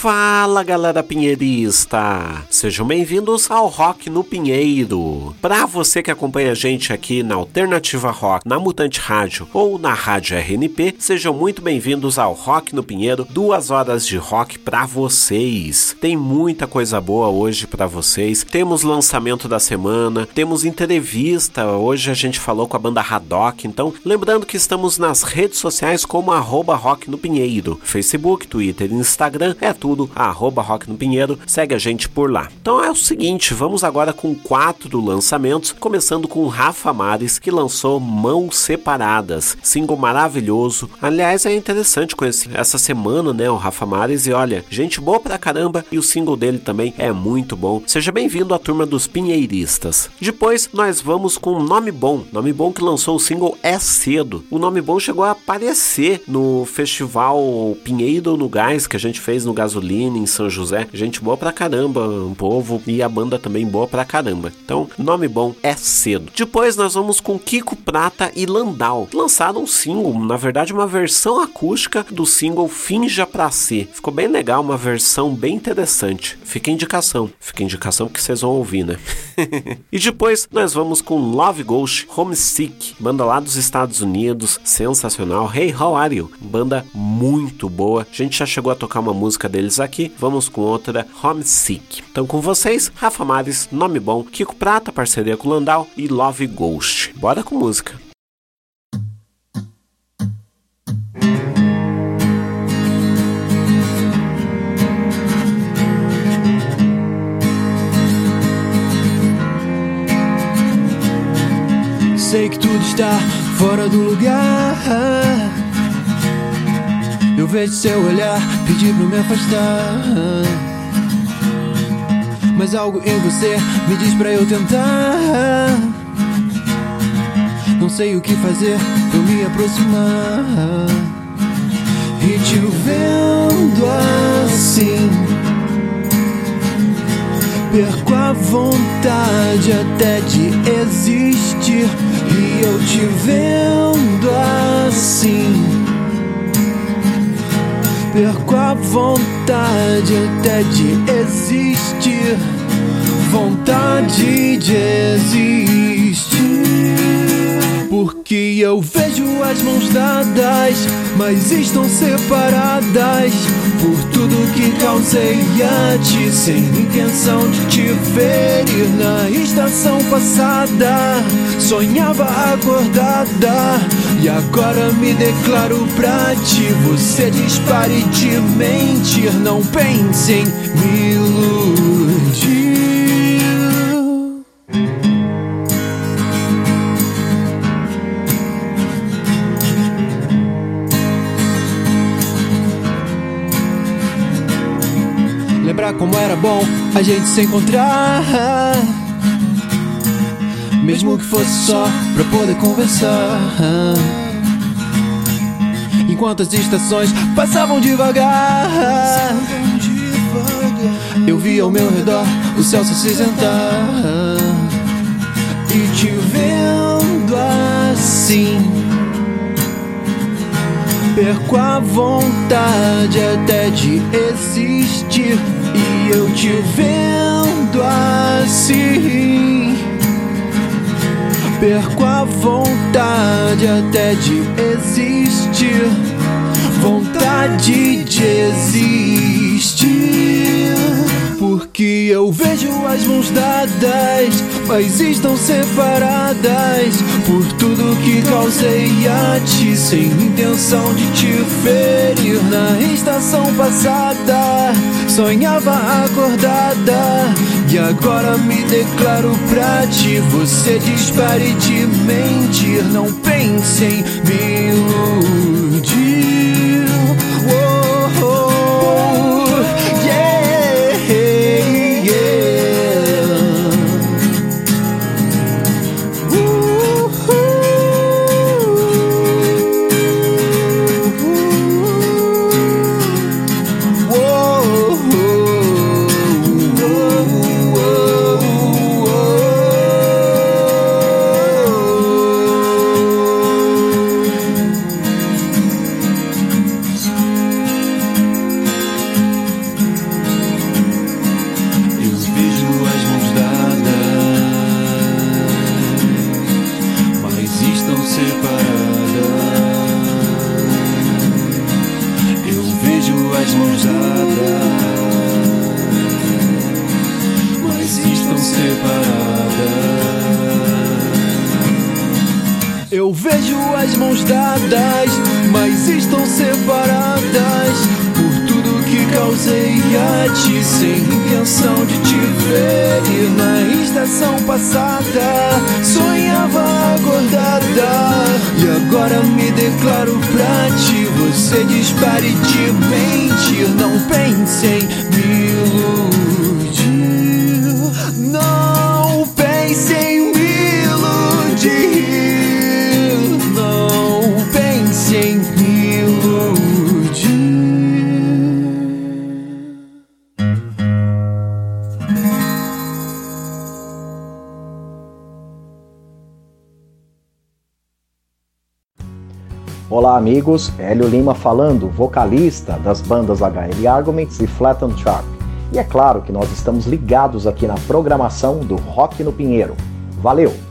Fala galera pinheirista! Sejam bem-vindos ao Rock no Pinheiro. Para você que acompanha a gente aqui na Alternativa Rock, na Mutante Rádio ou na Rádio RNP, sejam muito bem-vindos ao Rock no Pinheiro, duas horas de rock para vocês. Tem muita coisa boa hoje para vocês. Temos lançamento da semana, temos entrevista. Hoje a gente falou com a banda Haddock. Então, lembrando que estamos nas redes sociais como arroba Rock no Pinheiro, Facebook, Twitter Instagram. É tudo tudo, arroba Rock no Pinheiro, segue a gente por lá. Então é o seguinte, vamos agora com quatro lançamentos, começando com Rafa Mares, que lançou Mãos Separadas, single maravilhoso. Aliás, é interessante conhecer essa semana, né, o Rafa Mares, e olha, gente boa pra caramba, e o single dele também é muito bom. Seja bem-vindo à turma dos Pinheiristas. Depois, nós vamos com Nome Bom, Nome Bom que lançou o single É Cedo. O Nome Bom chegou a aparecer no festival Pinheiro no Gás, que a gente fez no Gasolina Em São José. Gente boa pra caramba, um povo e a banda também boa pra caramba. Então, nome bom é cedo. Depois nós vamos com Kiko Prata e Landau. Lançaram um single, na verdade uma versão acústica do single Finja Pra Ser. Ficou bem legal, uma versão bem interessante. Fica indicação. Fica indicação que vocês vão ouvir, né? e depois nós vamos com Love Ghost Homesick, banda lá dos Estados Unidos, sensacional. Hey, how are you? Banda muito boa. A gente já chegou a tocar uma música deles deles aqui, vamos com outra Homesick. Então com vocês, Rafa Mares, Nome Bom, Kiko Prata, parceria com Landau e Love Ghost. Bora com música. Sei que tudo está fora do lugar eu vejo seu olhar pedir pra me afastar. Mas algo em você me diz pra eu tentar. Não sei o que fazer pra me aproximar. E te vendo assim, perco a vontade até de existir. E eu te vendo assim perco a vontade até de existir. Vontade de existir. Porque eu vejo as mãos dadas, mas estão separadas por tudo que causei a ti, sem intenção de te ferir. Na estação passada, sonhava acordada, e agora me declaro pra ti. Você dispare de mentir, não pense em me iludir. Bom a gente se encontrar. Mesmo que fosse só pra poder conversar. Enquanto as estações passavam devagar, eu via ao meu redor o céu se acinzentar. E te vendo assim, perco a vontade até de existir eu te vendo assim, perco a vontade até de existir, vontade de existir. Porque eu vejo as mãos dadas, mas estão separadas por tudo que causei a ti, sem intenção de te ferir. Na estação passada, sonhava acordada, e agora me declaro pra ti. Você dispare de mentir, não pense em me iludir. As mãos dadas, mas estão separadas por tudo que causei a ti, sem intenção de te ver. E na estação passada sonhava acordada, e agora me declaro pra ti. Você dispare de mentir, não pense em me iludir. Olá, amigos. Hélio Lima falando, vocalista das bandas HL Arguments e Flatten Sharp. E é claro que nós estamos ligados aqui na programação do Rock no Pinheiro. Valeu!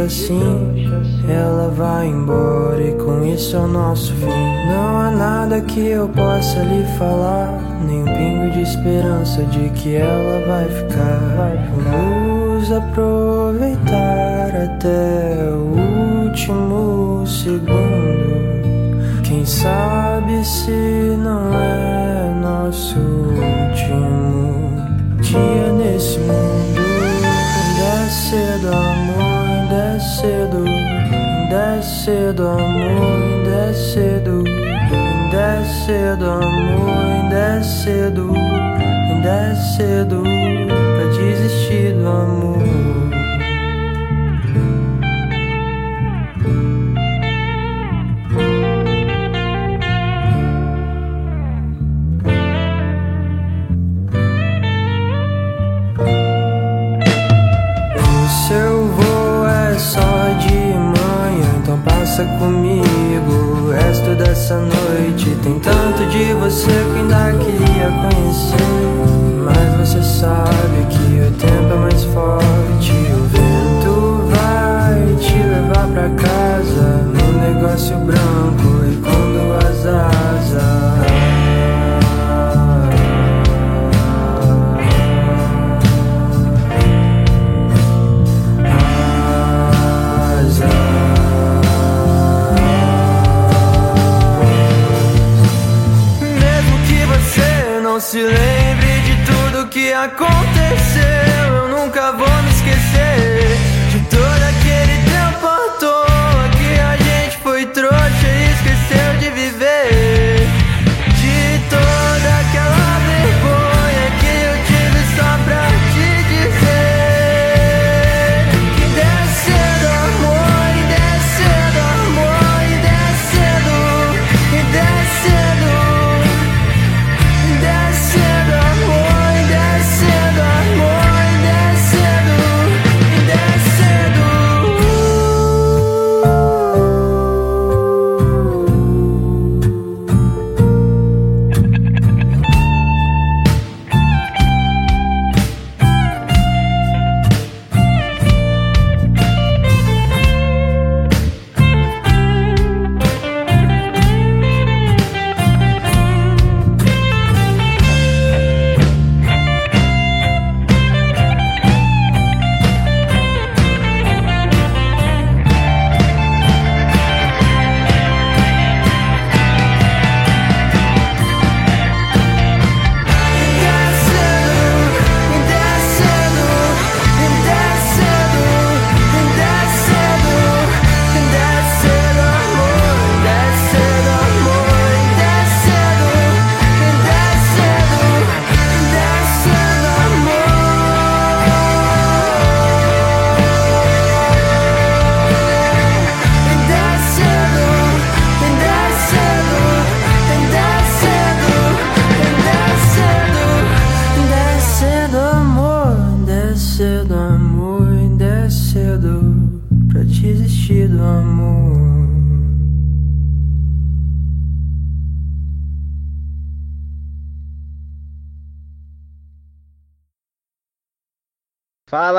Assim. Ela vai embora e com isso é o nosso fim. Não há nada que eu possa lhe falar, nem um pingo de esperança de que ela vai ficar. Vamos aproveitar até o último segundo. Quem sabe se não é nosso último dia nesse mundo? Ainda é cedo, amor, cedo, amor, ainda é cedo. Ainda é cedo, amor, ainda é cedo. Ainda é cedo pra desistir do amor. Comigo o resto dessa noite. Tem tanto de você que ainda queria conhecer. Mas você sabe que o tempo é mais forte. O vento vai te levar pra casa no negócio branco e com duas asas. Se lembre de tudo que aconteceu,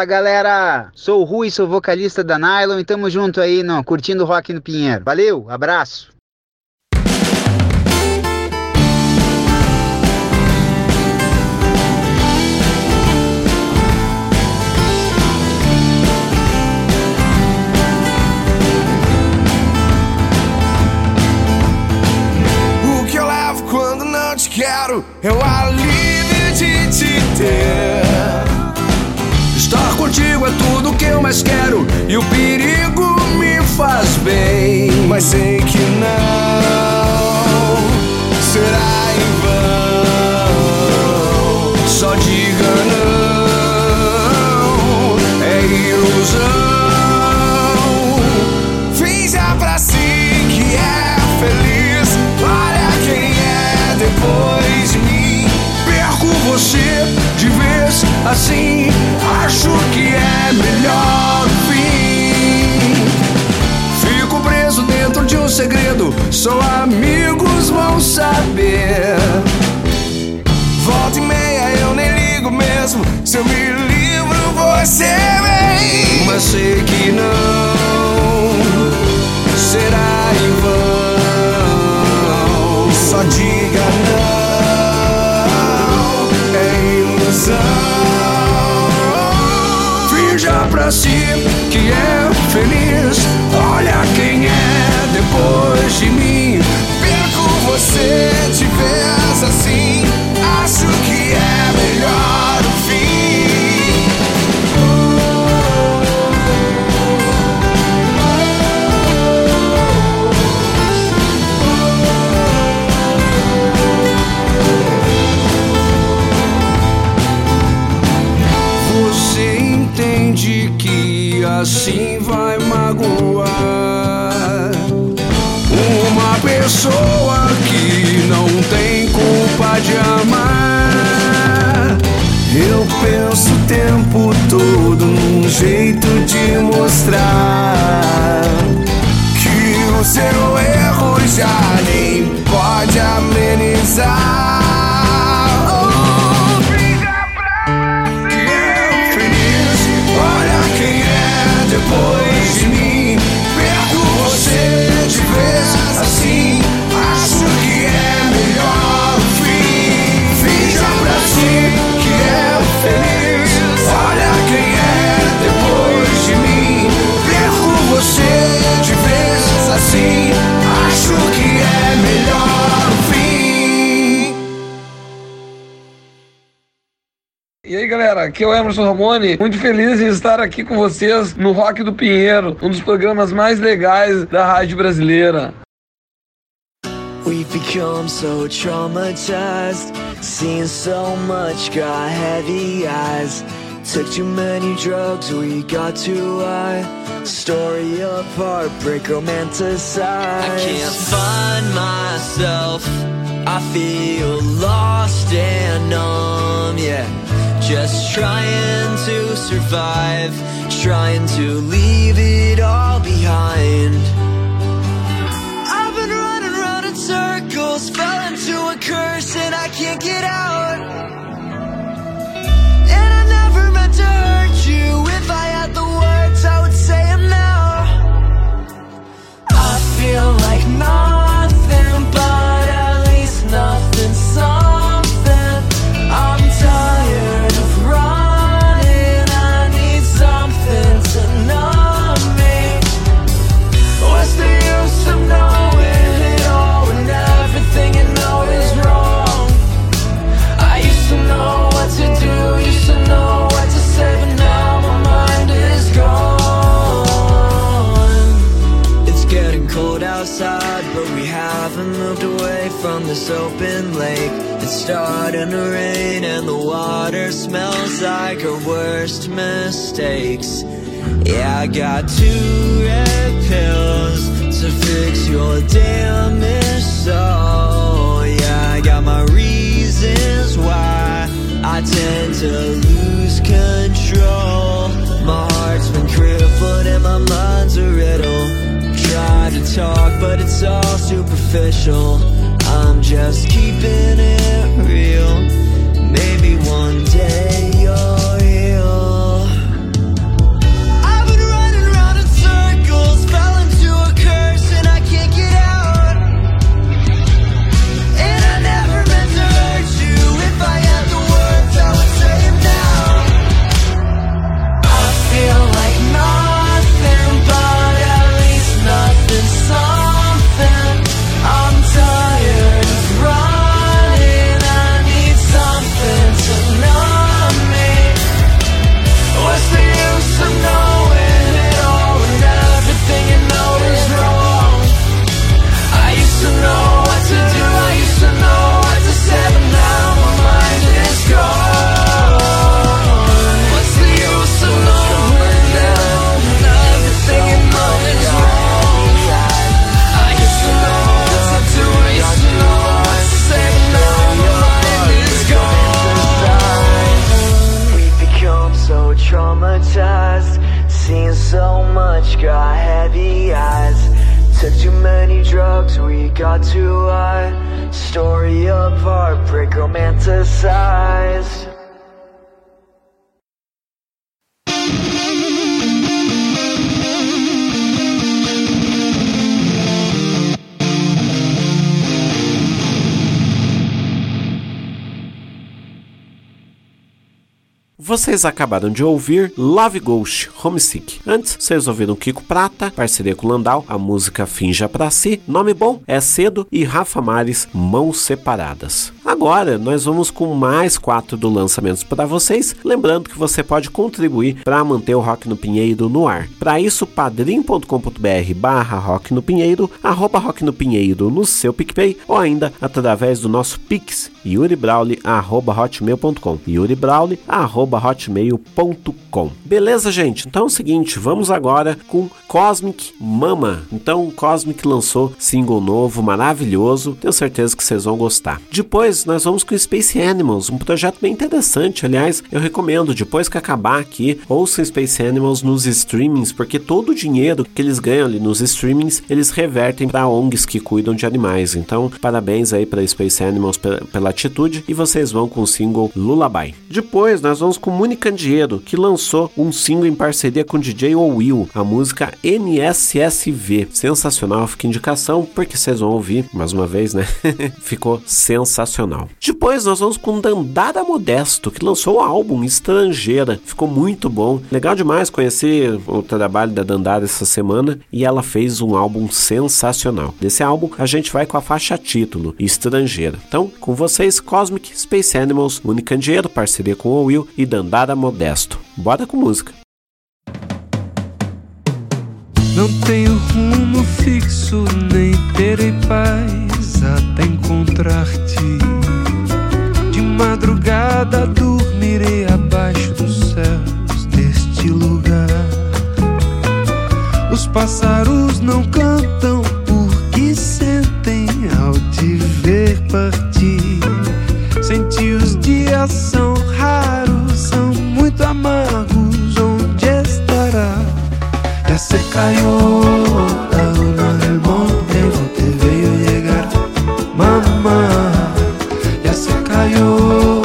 galera, sou o Rui, sou vocalista da Nylon e tamo junto aí, não, curtindo rock no Pinheiro. Valeu, abraço. O que eu levo quando não te quero é assim. Acho que é melhor o fim. Fico preso dentro de um segredo. Só amigos vão saber. Volta e meia eu nem ligo mesmo. Se eu me livro, você vem. Mas sei que não será em vão. Só diga não, Pra si que é feliz. Olha quem é depois de mim. Perco você de vez assim. Assim vai magoar uma pessoa que não tem culpa de amar. Eu penso o tempo todo num jeito de mostrar que o seu erro já nem pode amenizar. Galera, aqui é o Emerson Ramone, muito feliz em estar aqui com vocês no Rock do Pinheiro, um dos programas mais legais da rádio brasileira. We've become so traumatized, seen so much, got heavy eyes. Took too many drugs, we got too high. Story of heartbreak romanticized. I can't find myself. I feel lost and numb, yeah. Just trying to survive, trying to leave it all behind. I've been running round in circles, fell into a curse and I can't get out. And I never meant to hurt you. If I had the words, I would say them now. I feel like nothing, Vocês acabaram de ouvir Love Ghost Homesick. Antes, vocês ouviram Kiko Prata, parceria com Landau, a música Finja Pra Si, Nome Bom, É Cedo e Rafa Mares, Mãos Separadas. Agora, nós vamos com mais quatro do lançamentos para vocês, lembrando que você pode contribuir para manter o Rock no Pinheiro no ar. Para isso, padrim.com.br barra Rock no Pinheiro, arroba Rock no Pinheiro no seu PicPay ou ainda através do nosso Pix, yuribrauli.hotmail.com yuribrauli.hotmail.com Beleza, gente? Então é o seguinte, vamos agora com Cosmic Mama. Então, Cosmic lançou single novo, maravilhoso, tenho certeza que vocês vão gostar. Depois, nós vamos com Space Animals, um projeto bem interessante, aliás, eu recomendo, depois que acabar aqui, ouça Space Animals nos streamings, porque todo o dinheiro que eles ganham ali nos streamings, eles revertem para ONGs que cuidam de animais. Então, parabéns aí para Space Animals pela atitude e vocês vão com o single Lullaby. Depois nós vamos com Muni Candeeiro, que lançou um single em parceria com DJ Will, a música NSSV. Sensacional, fica indicação, porque vocês vão ouvir mais uma vez, né? Ficou sensacional. Depois nós vamos com Dandara Modesto, que lançou o álbum Estrangeira. Ficou muito bom. Legal demais conhecer o trabalho da Dandara essa semana e ela fez um álbum sensacional. Desse álbum a gente vai com a faixa título Estrangeira. Então, com vocês, Cosmic Space Animals, Unicandeiro, parceria com o Will e Dandara Modesto. Bora com música. Não tenho rumo fixo, nem terei paz até encontrar-te. De madrugada dormirei abaixo dos céus deste lugar. Os pássaros não cantam porque sentem ao te ver partir. Senti os dias são raros, são muito amargos. Ya se cayó la luna del monte, no te veo llegar, mamá. Ya se cayó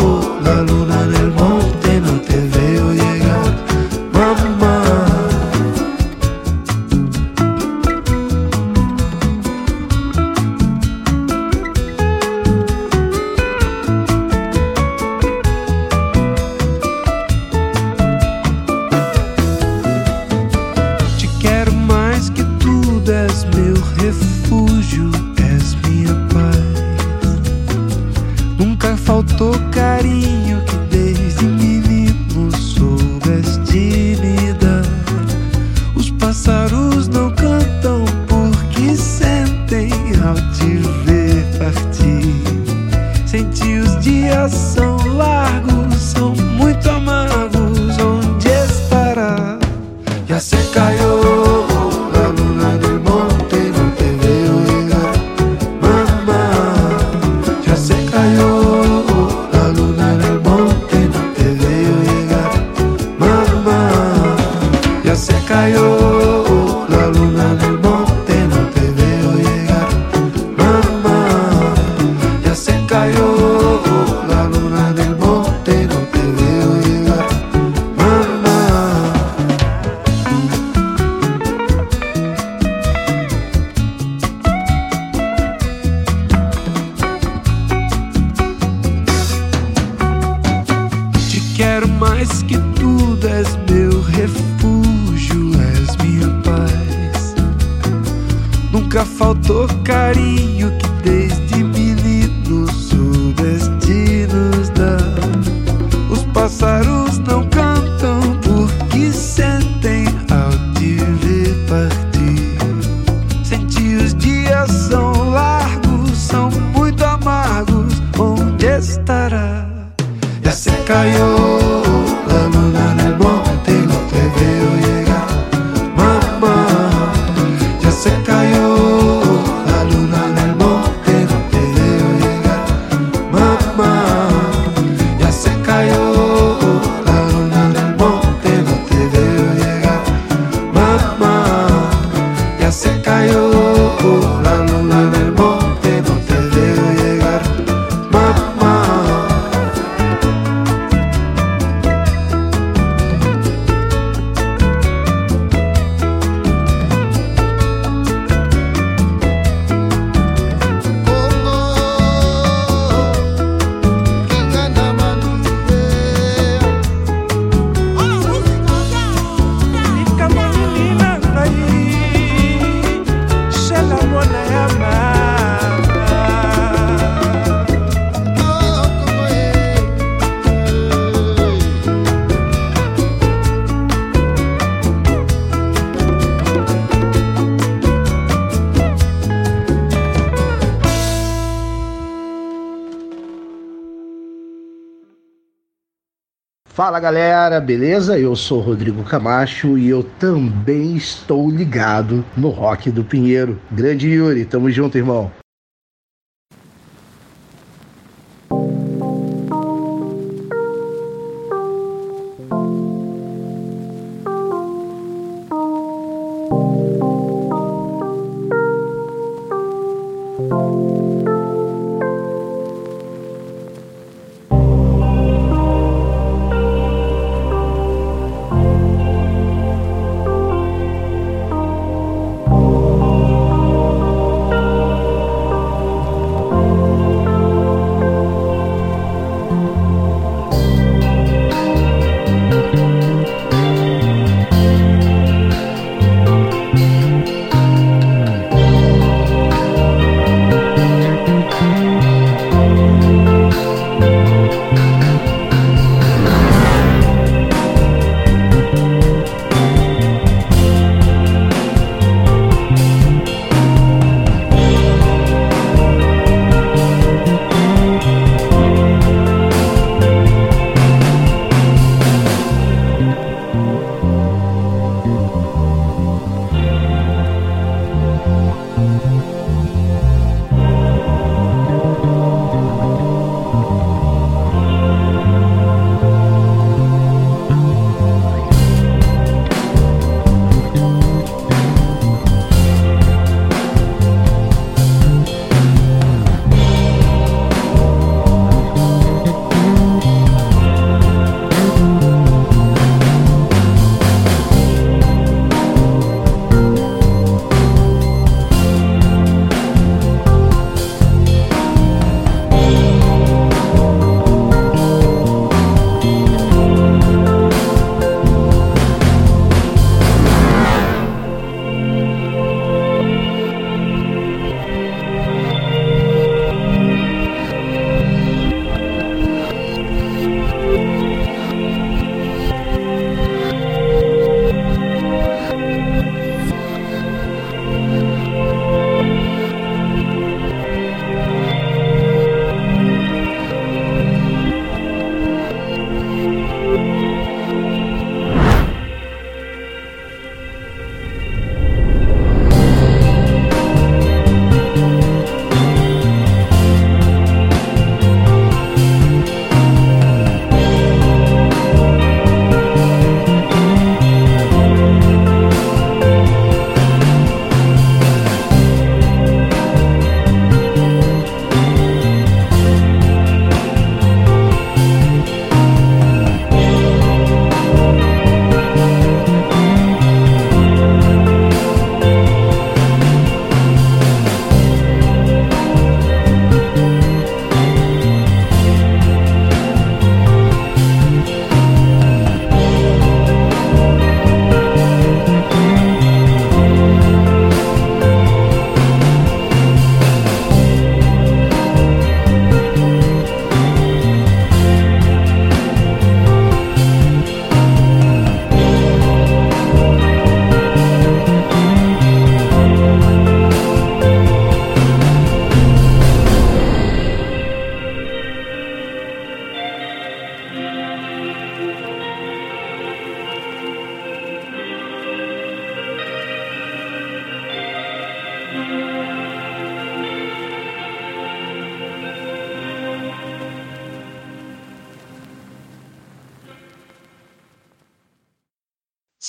Fala galera, beleza? Eu sou Rodrigo Camacho e eu também estou ligado no Rock do Pinheiro. Grande Yuri, tamo junto, irmão.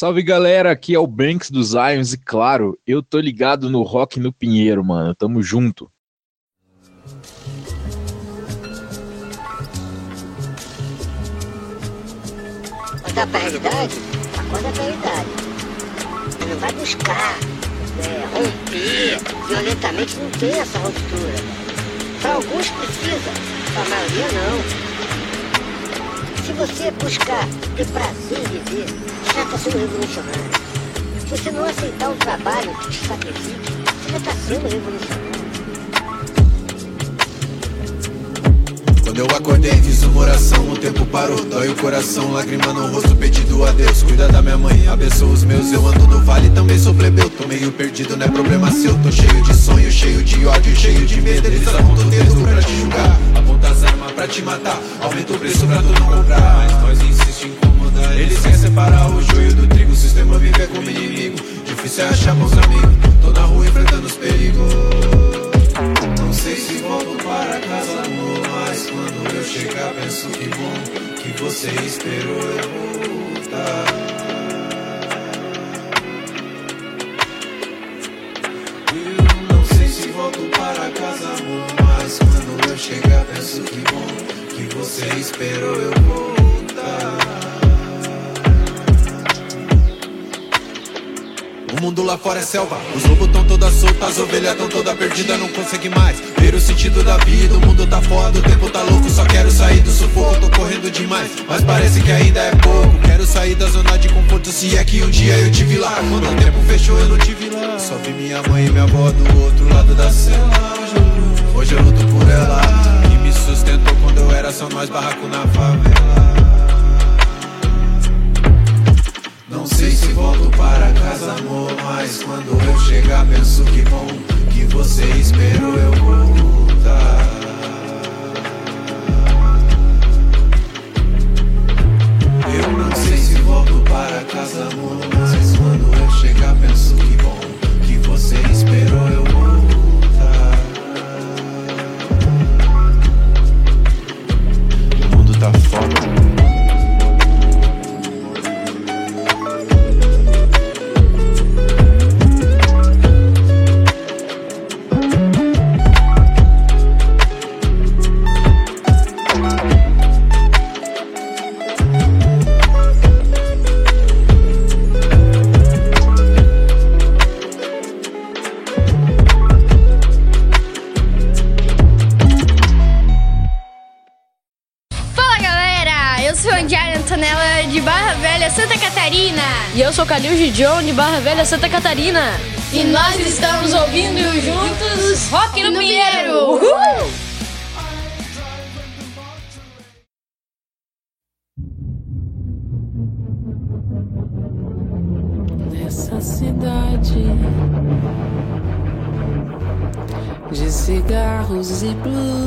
Salve galera, aqui é o Banks dos Zions e claro, eu tô ligado no Rock no Pinheiro, mano. Tamo junto. Acordar pra realidade? Acorda pra realidade. Você não vai buscar é, romper violentamente, não tem essa ruptura. Para alguns precisa, para maioria não. Se você buscar ter prazer viver, já está sendo revolucionário. Se você não aceitar um trabalho que te sacrifique, você já está sendo revolucionário. Quando eu acordei, fiz uma oração, o tempo parou, dói o coração, lágrima no rosto, pedido a Deus. Cuida da minha mãe, abençoa os meus, eu ando no vale, também sou plebeu. Tô meio perdido, não é problema seu. Tô cheio de sonho, cheio de ódio, cheio de medo. Eles apontam o dedo pra te julgar, apontam as armas pra te matar. Aumenta o preço pra tu não comprar, mas nós insiste em incomodar. Eles querem separar o joio do trigo, o sistema vive como inimigo. Difícil é achar bons amigos, tô na rua enfrentando os perigos insistimos casa, amor. Mas quando eu chegar, penso que bom que você esperou eu voltar. Eu não sei se volto para casa, amor. Mas quando eu chegar, penso que bom que você esperou eu voltar. Mundo lá fora é selva, os lobos tão toda solta, as ovelhas tão toda perdida, não consegue mais ver o sentido da vida. O mundo tá foda, o tempo tá louco, só quero sair do sufoco, tô correndo demais, mas parece que ainda é pouco. Quero sair da zona de conforto, se é que um dia eu tive lá. Quando o tempo fechou, eu não tive lá. Só vi minha mãe e minha avó do outro lado da cela. Hoje eu luto por ela, que me sustentou quando eu era só nós barraco na favela. Não sei se volto para casa, amor, mas quando eu chegar penso que bom que você esperou eu voltar. Eu não sei se volto para casa, amor, mas quando eu chegar penso que bom que você esperou eu voltar. O mundo tá foda. Calil Gidion de Barra Velha, Santa Catarina. E nós estamos ouvindo juntos Rock no Pinheiro. Uhul! Nessa cidade de cigarros e blues,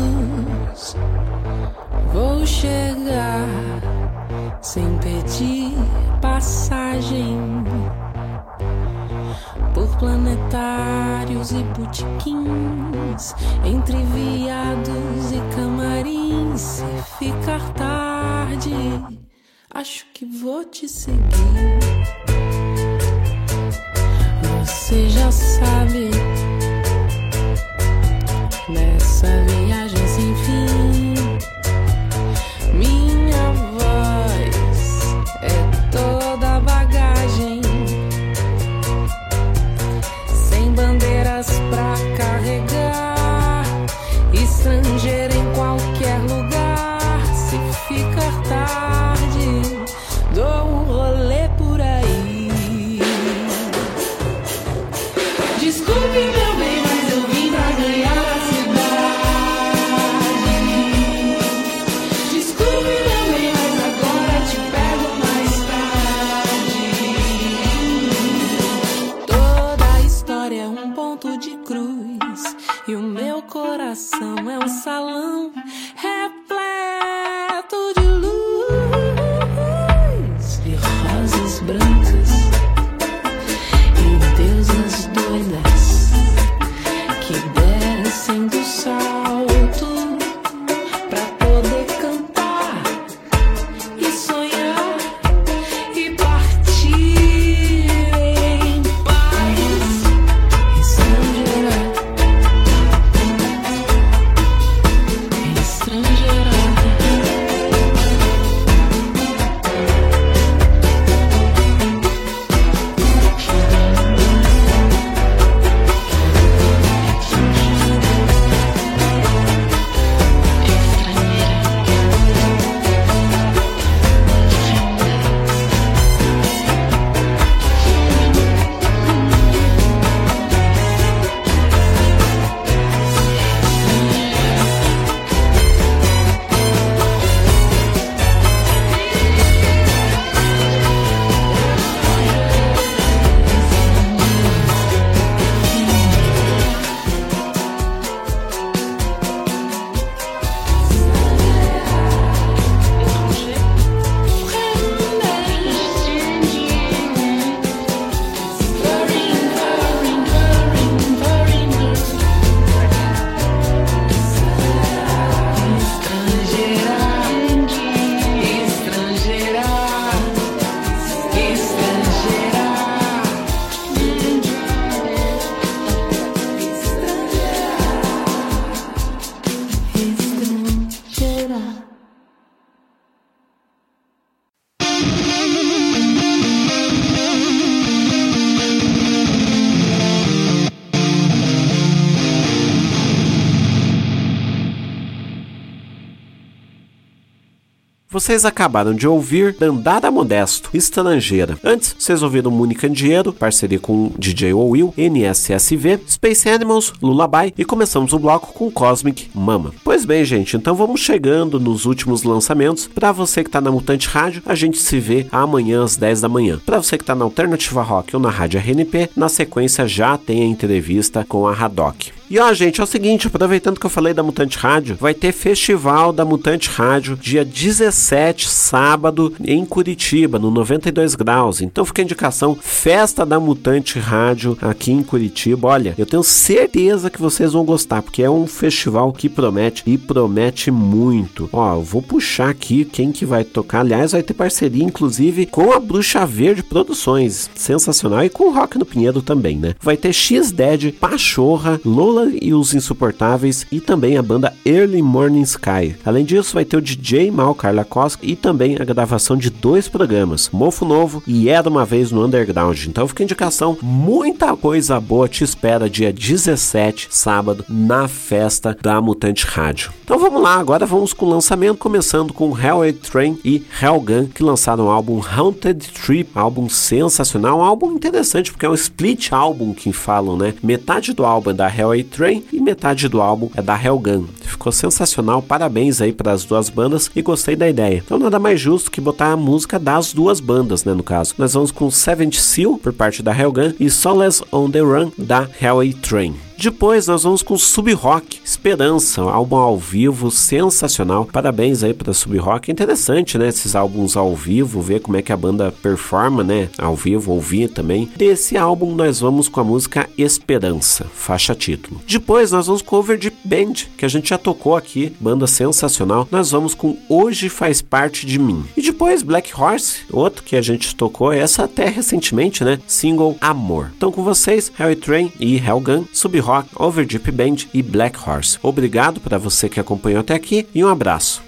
vocês acabaram de ouvir Dandara Modesto, Estrangeira. Antes, vocês ouviram Muni Candeeiro, parceria com DJ Will, NSSV, Space Animals, Lullaby e começamos o bloco com Cosmic Mama. Pois bem, gente, então vamos chegando nos últimos lançamentos. Para você que tá na Mutante Rádio, a gente se vê amanhã às 10 da manhã. Para você que tá na Alternativa Rock ou na Rádio RNP, na sequência já tem a entrevista com a Haddock. E ó, gente, é o seguinte, aproveitando que eu falei da Mutante Rádio, vai ter festival da Mutante Rádio dia 17, sábado, em Curitiba, no 92 graus. Então fica a indicação, festa da Mutante Rádio aqui em Curitiba. Olha, eu tenho certeza que vocês vão gostar, porque é um festival que promete e promete muito. Ó, eu vou puxar aqui quem que vai tocar. Aliás, vai ter parceria, inclusive, com a Bruxa Verde Produções. Sensacional. E com o Rock no Pinheiro também, né? Vai ter X-Dead, Pachorra, Lola e os Insuportáveis e também a banda Early Morning Sky. Além disso, vai ter o DJ Mal Carla Costa e também a gravação de dois programas, Mofo Novo e Era Uma Vez no Underground. Então fica a indicação, muita coisa boa te espera dia 17, sábado, na festa da Mutante Rádio. Então vamos lá, agora vamos com o lançamento, começando com Hellway Train e Hellgun, que lançaram o álbum Haunted Trip, álbum sensacional, um álbum interessante, porque é um split álbum que falam, né? Metade do álbum é da Hellway Train e metade do álbum é da Hellgun. Ficou sensacional, parabéns aí para as duas bandas e gostei da ideia. Então nada mais justo que botar a música das duas bandas, né, no caso. Nós vamos com Seventh Seal por parte da Hellgun e Solace on the Run da Hellway Train. Depois nós vamos com Sub Rock, Esperança, um álbum ao vivo sensacional. Parabéns aí para Sub Rock. Interessante, né, esses álbuns ao vivo, ver como é que a banda performa, né, ao vivo, ouvir também. Desse álbum nós vamos com a música Esperança, faixa título. Depois nós vamos com Over Deep Band, que a gente já tocou aqui, banda sensacional. Nós vamos com Hoje Faz Parte de Mim. E depois Black Horse, outro que a gente tocou, essa até recentemente, né, single Amor. Então com vocês, Hell Train e Hellgun, Sub Rock, Overdeep Band e Black Horse. Obrigado para você que acompanhou até aqui e um abraço.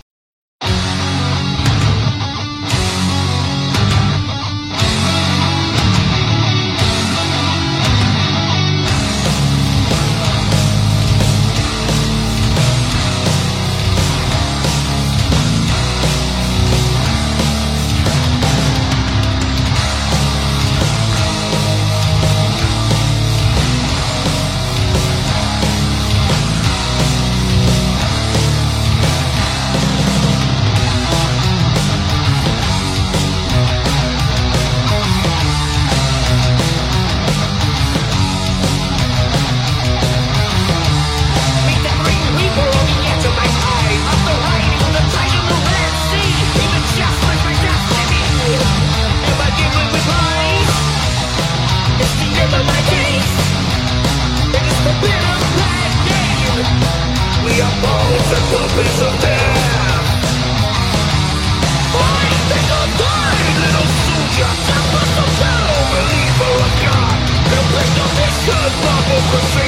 Cause love will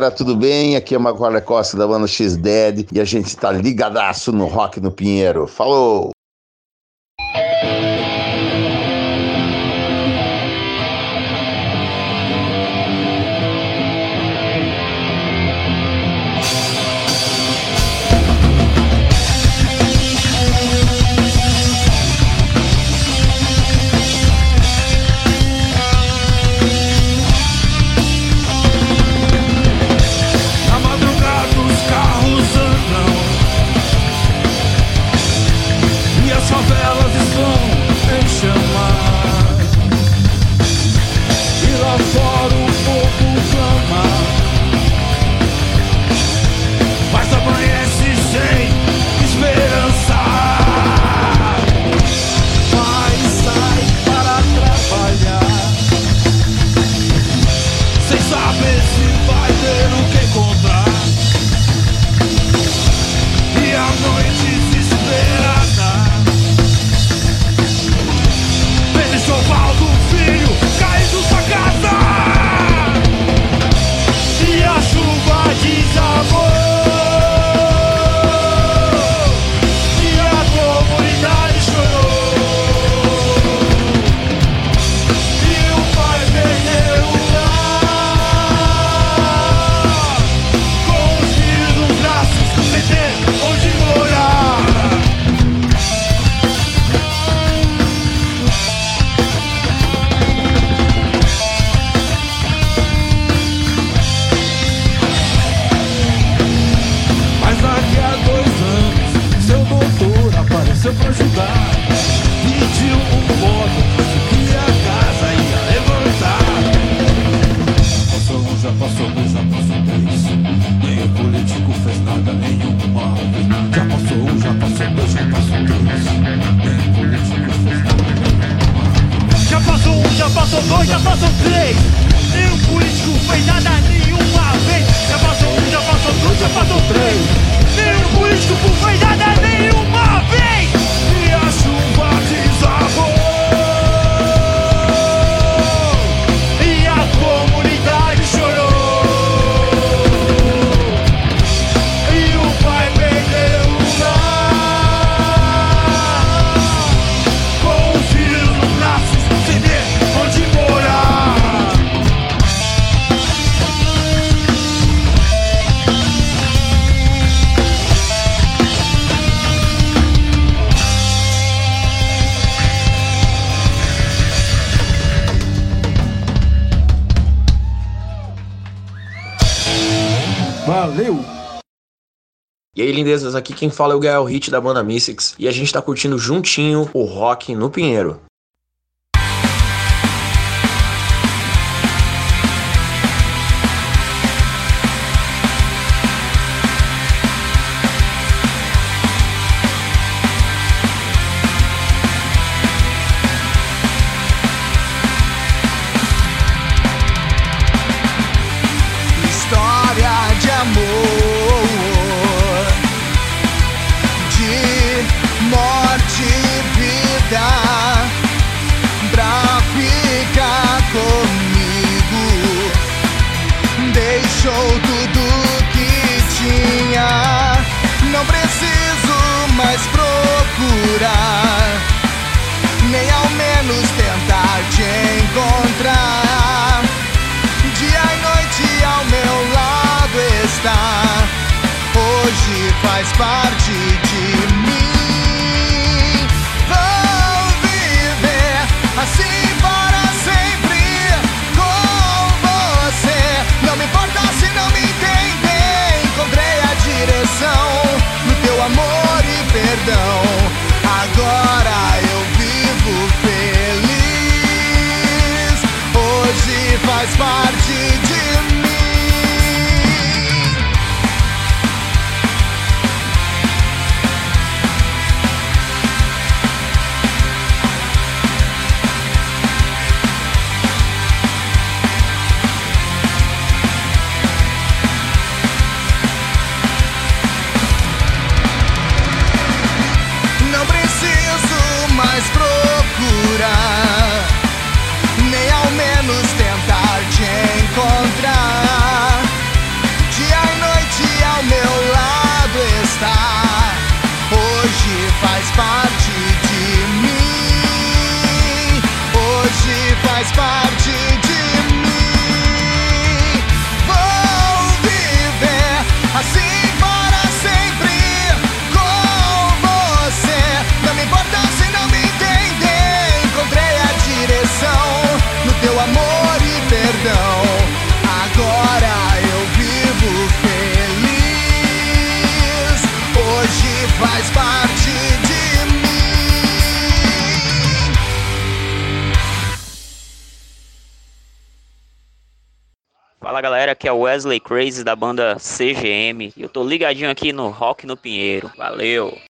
galera, tudo bem? Aqui é o Macaulay Costa da banda X-Dead e a gente tá ligadaço no Rock no Pinheiro. Falou! Já passou dois, já passou três. Nenhum político fez nada nenhuma vez. Já passou um, já passou dois, já passou três. Nenhum político fez nada nenhuma vez. lindezas, aqui quem fala é o Gael Hit da banda Mystics e a gente tá curtindo juntinho o rock no Pinheiro. Da banda CGM eu tô ligadinho aqui no Rock no Pinheiro. Valeu!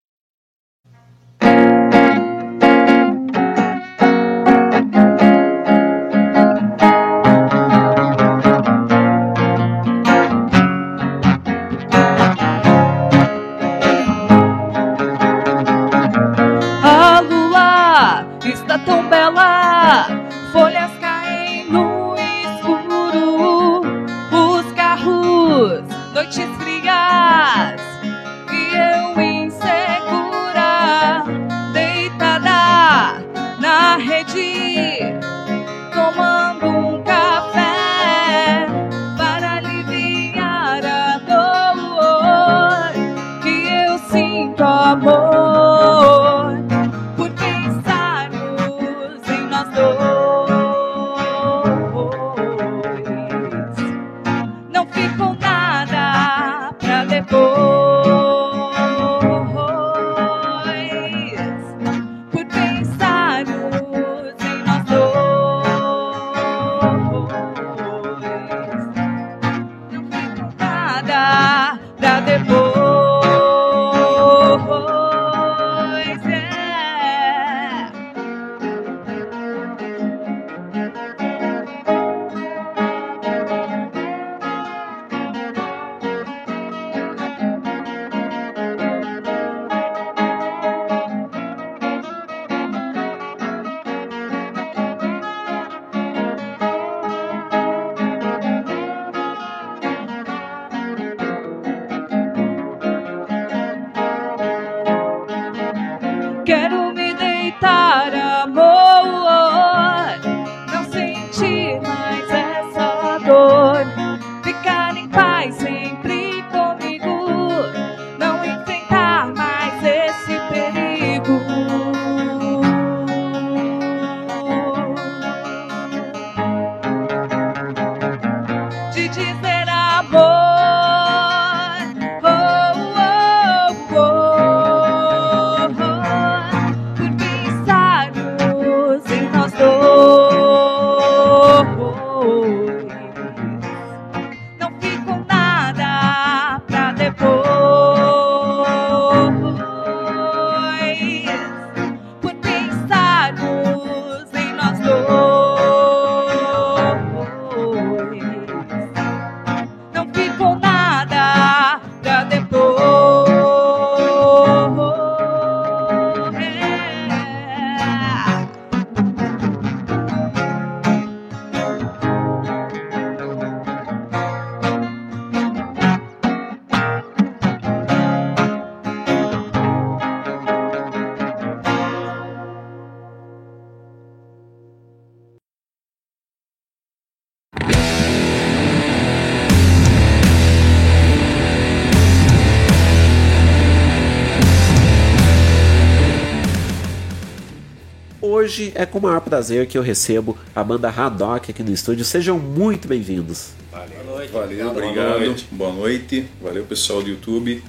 É com o maior prazer que eu recebo a banda Haddock aqui no estúdio. Sejam muito bem-vindos. Valeu, Valeu obrigado. Boa noite. Boa noite. Valeu, pessoal do YouTube.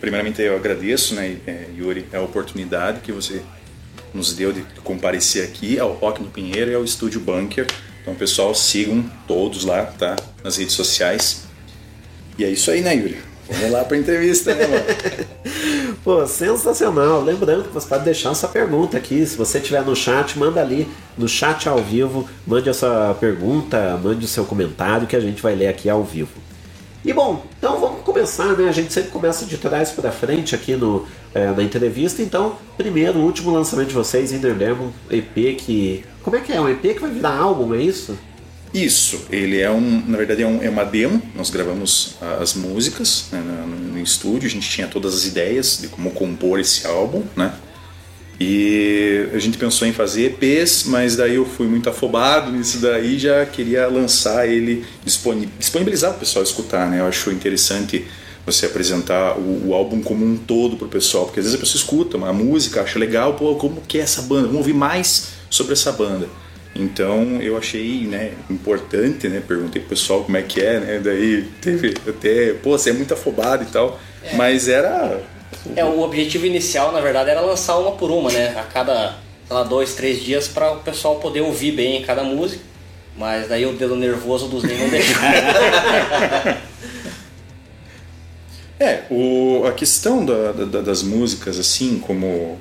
Primeiramente, eu agradeço, né, eh, Yuri, a oportunidade que você nos deu de comparecer aqui ao Rock no Pinheiro e ao Estúdio Bunker. Então, pessoal, sigam todos lá, tá? Nas redes sociais. E é isso aí, né, Yuri? Vamos lá pra entrevista, né, mano? Pô, sensacional. Lembrando que você pode deixar sua pergunta aqui. Se você estiver no chat, manda ali no chat ao vivo. Mande a sua pergunta, mande o seu comentário que a gente vai ler aqui ao vivo. E bom, então vamos começar, né? A gente sempre começa de trás para frente aqui no, é, na entrevista. Então, primeiro, último lançamento de vocês, Inner Demon, EP que. Como é que é? Um EP que vai virar álbum, é isso? Isso, ele é um, na verdade é, um, é uma demo. Nós gravamos as músicas né, no, no, estúdio, a gente tinha todas as ideias de como compor esse álbum, né? E a gente pensou em fazer EPs, mas daí eu fui muito afobado nisso daí, já queria lançar ele, disponibilizar para o pessoal escutar, né? Eu acho interessante você apresentar o, o álbum como um todo para o pessoal, porque às vezes a pessoa escuta uma música, acha legal, pô, como que é essa banda? Vamos ouvir mais sobre essa banda. Então eu achei né, importante, né? Perguntei pro pessoal como é que é, né? Daí teve até, pô, você é muito afobado e tal. É. Mas era. É, o objetivo inicial, na verdade, era lançar uma por uma, né? A cada, sei lá, dois, três dias para o pessoal poder ouvir bem cada música. Mas daí o dedo nervoso dos nem não deixou. É, o, a questão da, da- das músicas, assim, como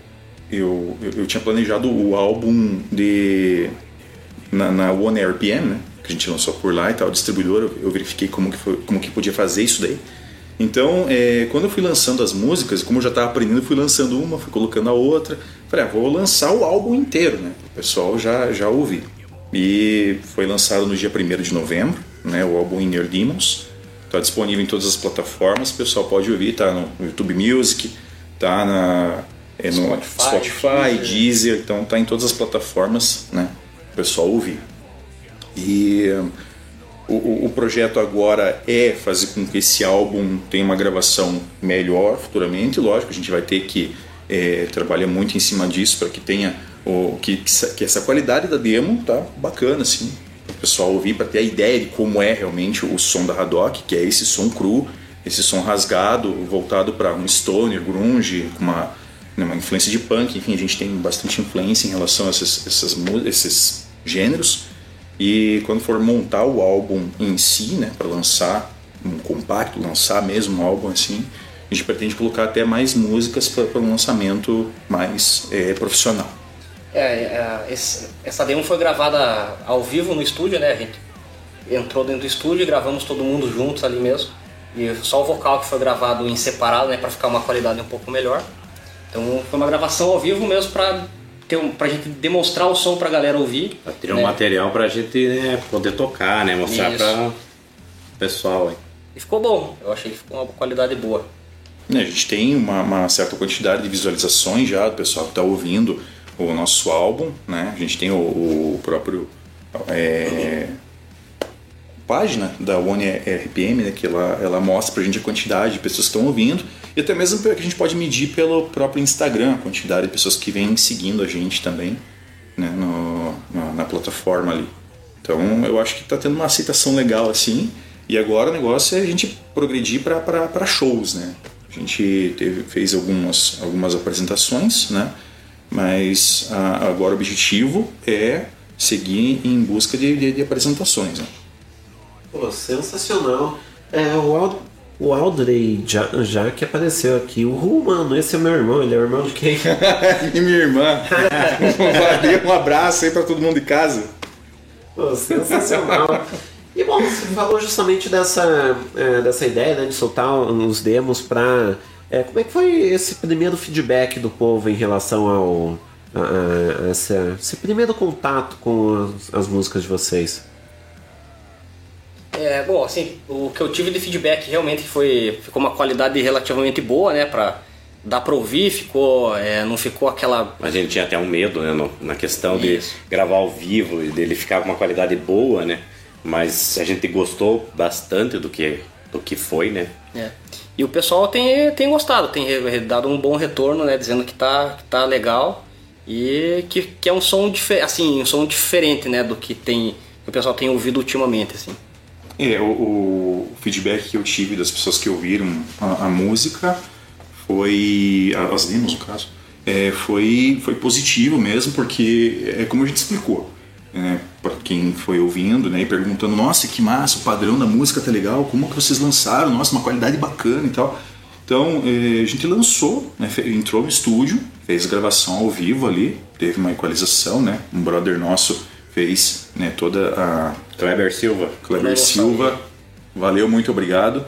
eu, eu, eu tinha planejado o álbum de. Na, na One RPM, né? Que a gente lançou por lá e tal, distribuidor, eu, eu verifiquei como que, foi, como que podia fazer isso daí. Então, é, quando eu fui lançando as músicas, como eu já estava aprendendo, fui lançando uma, fui colocando a outra. Falei, ah, vou lançar o álbum inteiro, né? O pessoal já, já ouvir. E foi lançado no dia 1 de novembro, né? O álbum Inner Demons. Está disponível em todas as plataformas, o pessoal pode ouvir, tá no YouTube Music, tá na, é no Spotify, Spotify, Deezer, então tá em todas as plataformas, né? O pessoal ouvir. E o, o- projeto agora é fazer com que esse álbum tenha uma gravação melhor futuramente. Lógico, a gente vai ter que é, trabalhar muito em cima disso para que tenha o, que, que essa- qualidade da demo tá bacana, assim, para o pessoal ouvir, para ter a ideia de como é realmente o som da Haddock, que é esse som cru, esse som rasgado, voltado para um stoner, grunge, com uma, uma influência de punk. Enfim, a gente tem bastante influência em relação a essas, mu- esses gêneros. E quando for montar o álbum em si, né, para lançar um compacto, lançar mesmo um álbum assim, a gente pretende colocar até mais músicas para um lançamento mais é, profissional. É, é, esse- essa demo foi gravada ao vivo no estúdio, né? A gente entrou dentro do estúdio e gravamos todo mundo juntos ali mesmo. E só o vocal que foi gravado em separado, né? Pra ficar uma qualidade um pouco melhor. Então foi uma gravação ao vivo mesmo pra, ter um, pra gente demonstrar o som pra galera ouvir. Pra ter um né? material pra gente né, poder tocar, né? Mostrar Isso. para o pessoal. Aí. E ficou bom, eu achei que ficou uma qualidade boa. Né, A gente tem uma, uma certa quantidade de visualizações já do pessoal que está ouvindo o nosso álbum, né? A gente tem o, o próprio é, página da One RPM, né? Que ela, ela mostra pra gente a quantidade de pessoas que estão ouvindo e até mesmo que a gente pode medir pelo próprio Instagram a quantidade de pessoas que vêm seguindo a gente também, né? No, na, na plataforma ali. Então eu acho que está tendo uma aceitação legal assim. E agora o negócio é a gente progredir para shows, né? A gente teve, fez algumas, algumas apresentações, né? Mas ah, agora o objetivo é seguir em busca de, de, de apresentações. Né? Pô, sensacional. É, o, Ald o Aldrey já, já que apareceu aqui. O Ru, mano, esse é meu irmão. Ele é o irmão de quem? e minha irmã. Valeu, um abraço aí para todo mundo de casa. Pô, sensacional. E bom, você falou justamente dessa, é, dessa ideia né, de soltar os demos pra. É, como é que foi esse primeiro feedback do povo em relação ao. A, a essa, esse primeiro contato com as, as músicas de vocês? É, bom, assim, o que eu tive de feedback realmente foi ficou uma qualidade relativamente boa, né, pra dar pra ouvir, ficou, é, não ficou aquela A gente tinha até um medo né, no- na questão de gravar ao vivo e dele ficar com uma qualidade boa, né? Mas a gente gostou bastante do que, do que foi, né? É. E o pessoal tem, tem gostado, tem dado um bom retorno, né? Dizendo que tá, que tá legal e que, que é um som, assim, um som diferente, né? Do que tem que o pessoal tem ouvido ultimamente, assim. É, o, o feedback que eu tive das pessoas que ouviram a, a música foi. as demos, no caso. é, foi, foi positivo mesmo, porque é como a gente explicou. Né, para quem foi ouvindo né, e perguntando: Nossa, que massa, o padrão da música tá legal, como que vocês lançaram? Nossa, uma qualidade bacana e tal. Então é, a gente lançou, né, entrou no estúdio, fez gravação ao vivo ali, teve uma equalização, né? Um brother nosso fez né, toda a. Kleber Silva. Kleber Silva, valeu, muito obrigado.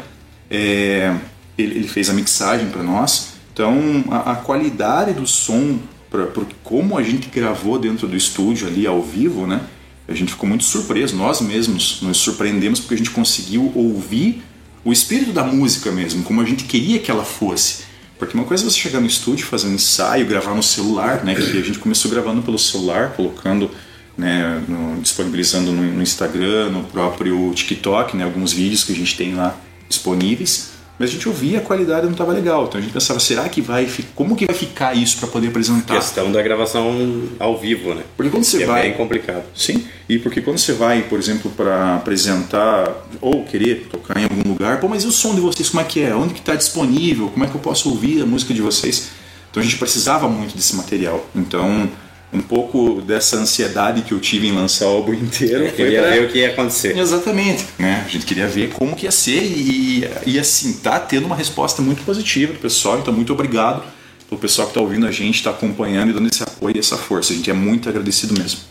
É, ele, ele fez a mixagem para nós. Então a, a qualidade do som, pra, pra como a gente gravou dentro do estúdio ali ao vivo, né? A gente ficou muito surpreso, nós mesmos nos surpreendemos porque a gente conseguiu ouvir o espírito da música mesmo, como a gente queria que ela fosse. Porque uma coisa é você chegar no estúdio, fazer um ensaio, gravar no celular, né? Que a gente começou gravando pelo celular, colocando, né, no- disponibilizando no, no Instagram, no próprio TikTok, né? Alguns vídeos que a gente tem lá disponíveis. mas a gente ouvia a qualidade não estava legal. Então a gente pensava, será que vai, como que vai ficar isso para poder apresentar? questão da gravação ao vivo, né? Porque quando você Que é vai. bem complicado. Sim, e porque quando você vai, por exemplo, para apresentar ou querer tocar em algum lugar, pô, mas e o som de vocês, como é que é? Onde que está disponível? Como é que eu posso ouvir a música de vocês? Então a gente precisava muito desse material. Então, um pouco dessa ansiedade que eu tive em lançar o álbum inteiro. Eu queria pra- ver o que ia acontecer. Exatamente. Né? A gente queria ver como que ia ser e, e assim, tá tendo uma resposta muito positiva do pessoal, então muito obrigado pelo pessoal que tá ouvindo a gente, tá acompanhando e dando esse apoio e essa força. A gente é muito agradecido mesmo.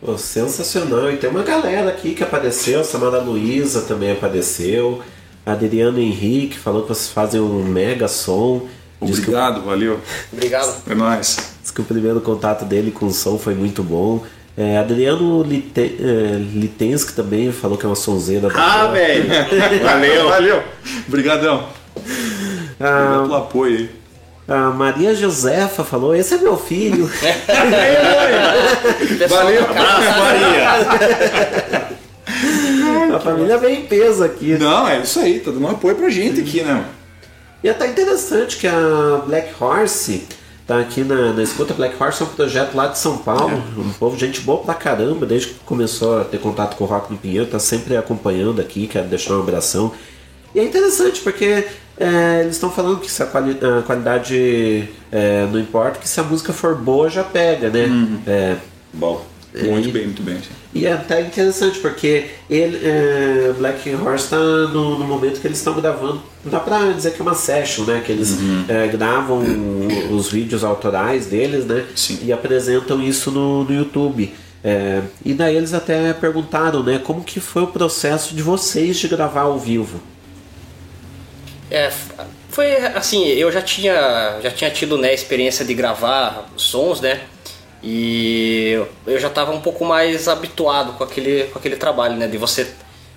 Pô, sensacional. E tem uma galera aqui que apareceu, a Samara Luiza também apareceu. Adriano Henrique falou que vocês fazem um mega som. Que Obrigado, valeu. Obrigado. É nóis. Diz que o primeiro contato dele com o som foi muito bom. É, Adriano Lite, é, Litensky também falou que é uma sonzeira. da Ah, velho. Valeu. Valeu. Obrigadão. Ah, Obrigado pelo apoio aí. A Maria Josefa falou: Esse é meu filho. Valeu. Abraço, Maria. A família vem em peso aqui. Não, é isso aí, tá dando um apoio pra gente aqui, né? E é até interessante que a Black Horse tá aqui na, na escuta. Black Horse é um projeto lá de São Paulo. Um povo, gente boa pra caramba, desde que começou a ter contato com o Rock no Pinheiro, tá sempre acompanhando aqui, quero deixar um abração. E é interessante porque é, eles estão falando que se a, quali- a qualidade é, não importa, que se a música for boa já pega, né? É, Bom. Muito bem, muito bem. sim. e é até interessante porque ele, é, Black Horse está no, no momento que eles estão gravando. Não dá pra dizer que é uma session, né? Que eles é, gravam os vídeos autorais deles, né? E apresentam isso no, no YouTube. É, e daí eles até perguntaram, né? Como que foi o processo de vocês de gravar ao vivo? É, foi assim, eu já tinha, já tinha tido né, a experiência de gravar sons, né? E eu já estava um pouco mais habituado com aquele, com aquele trabalho, né? De você,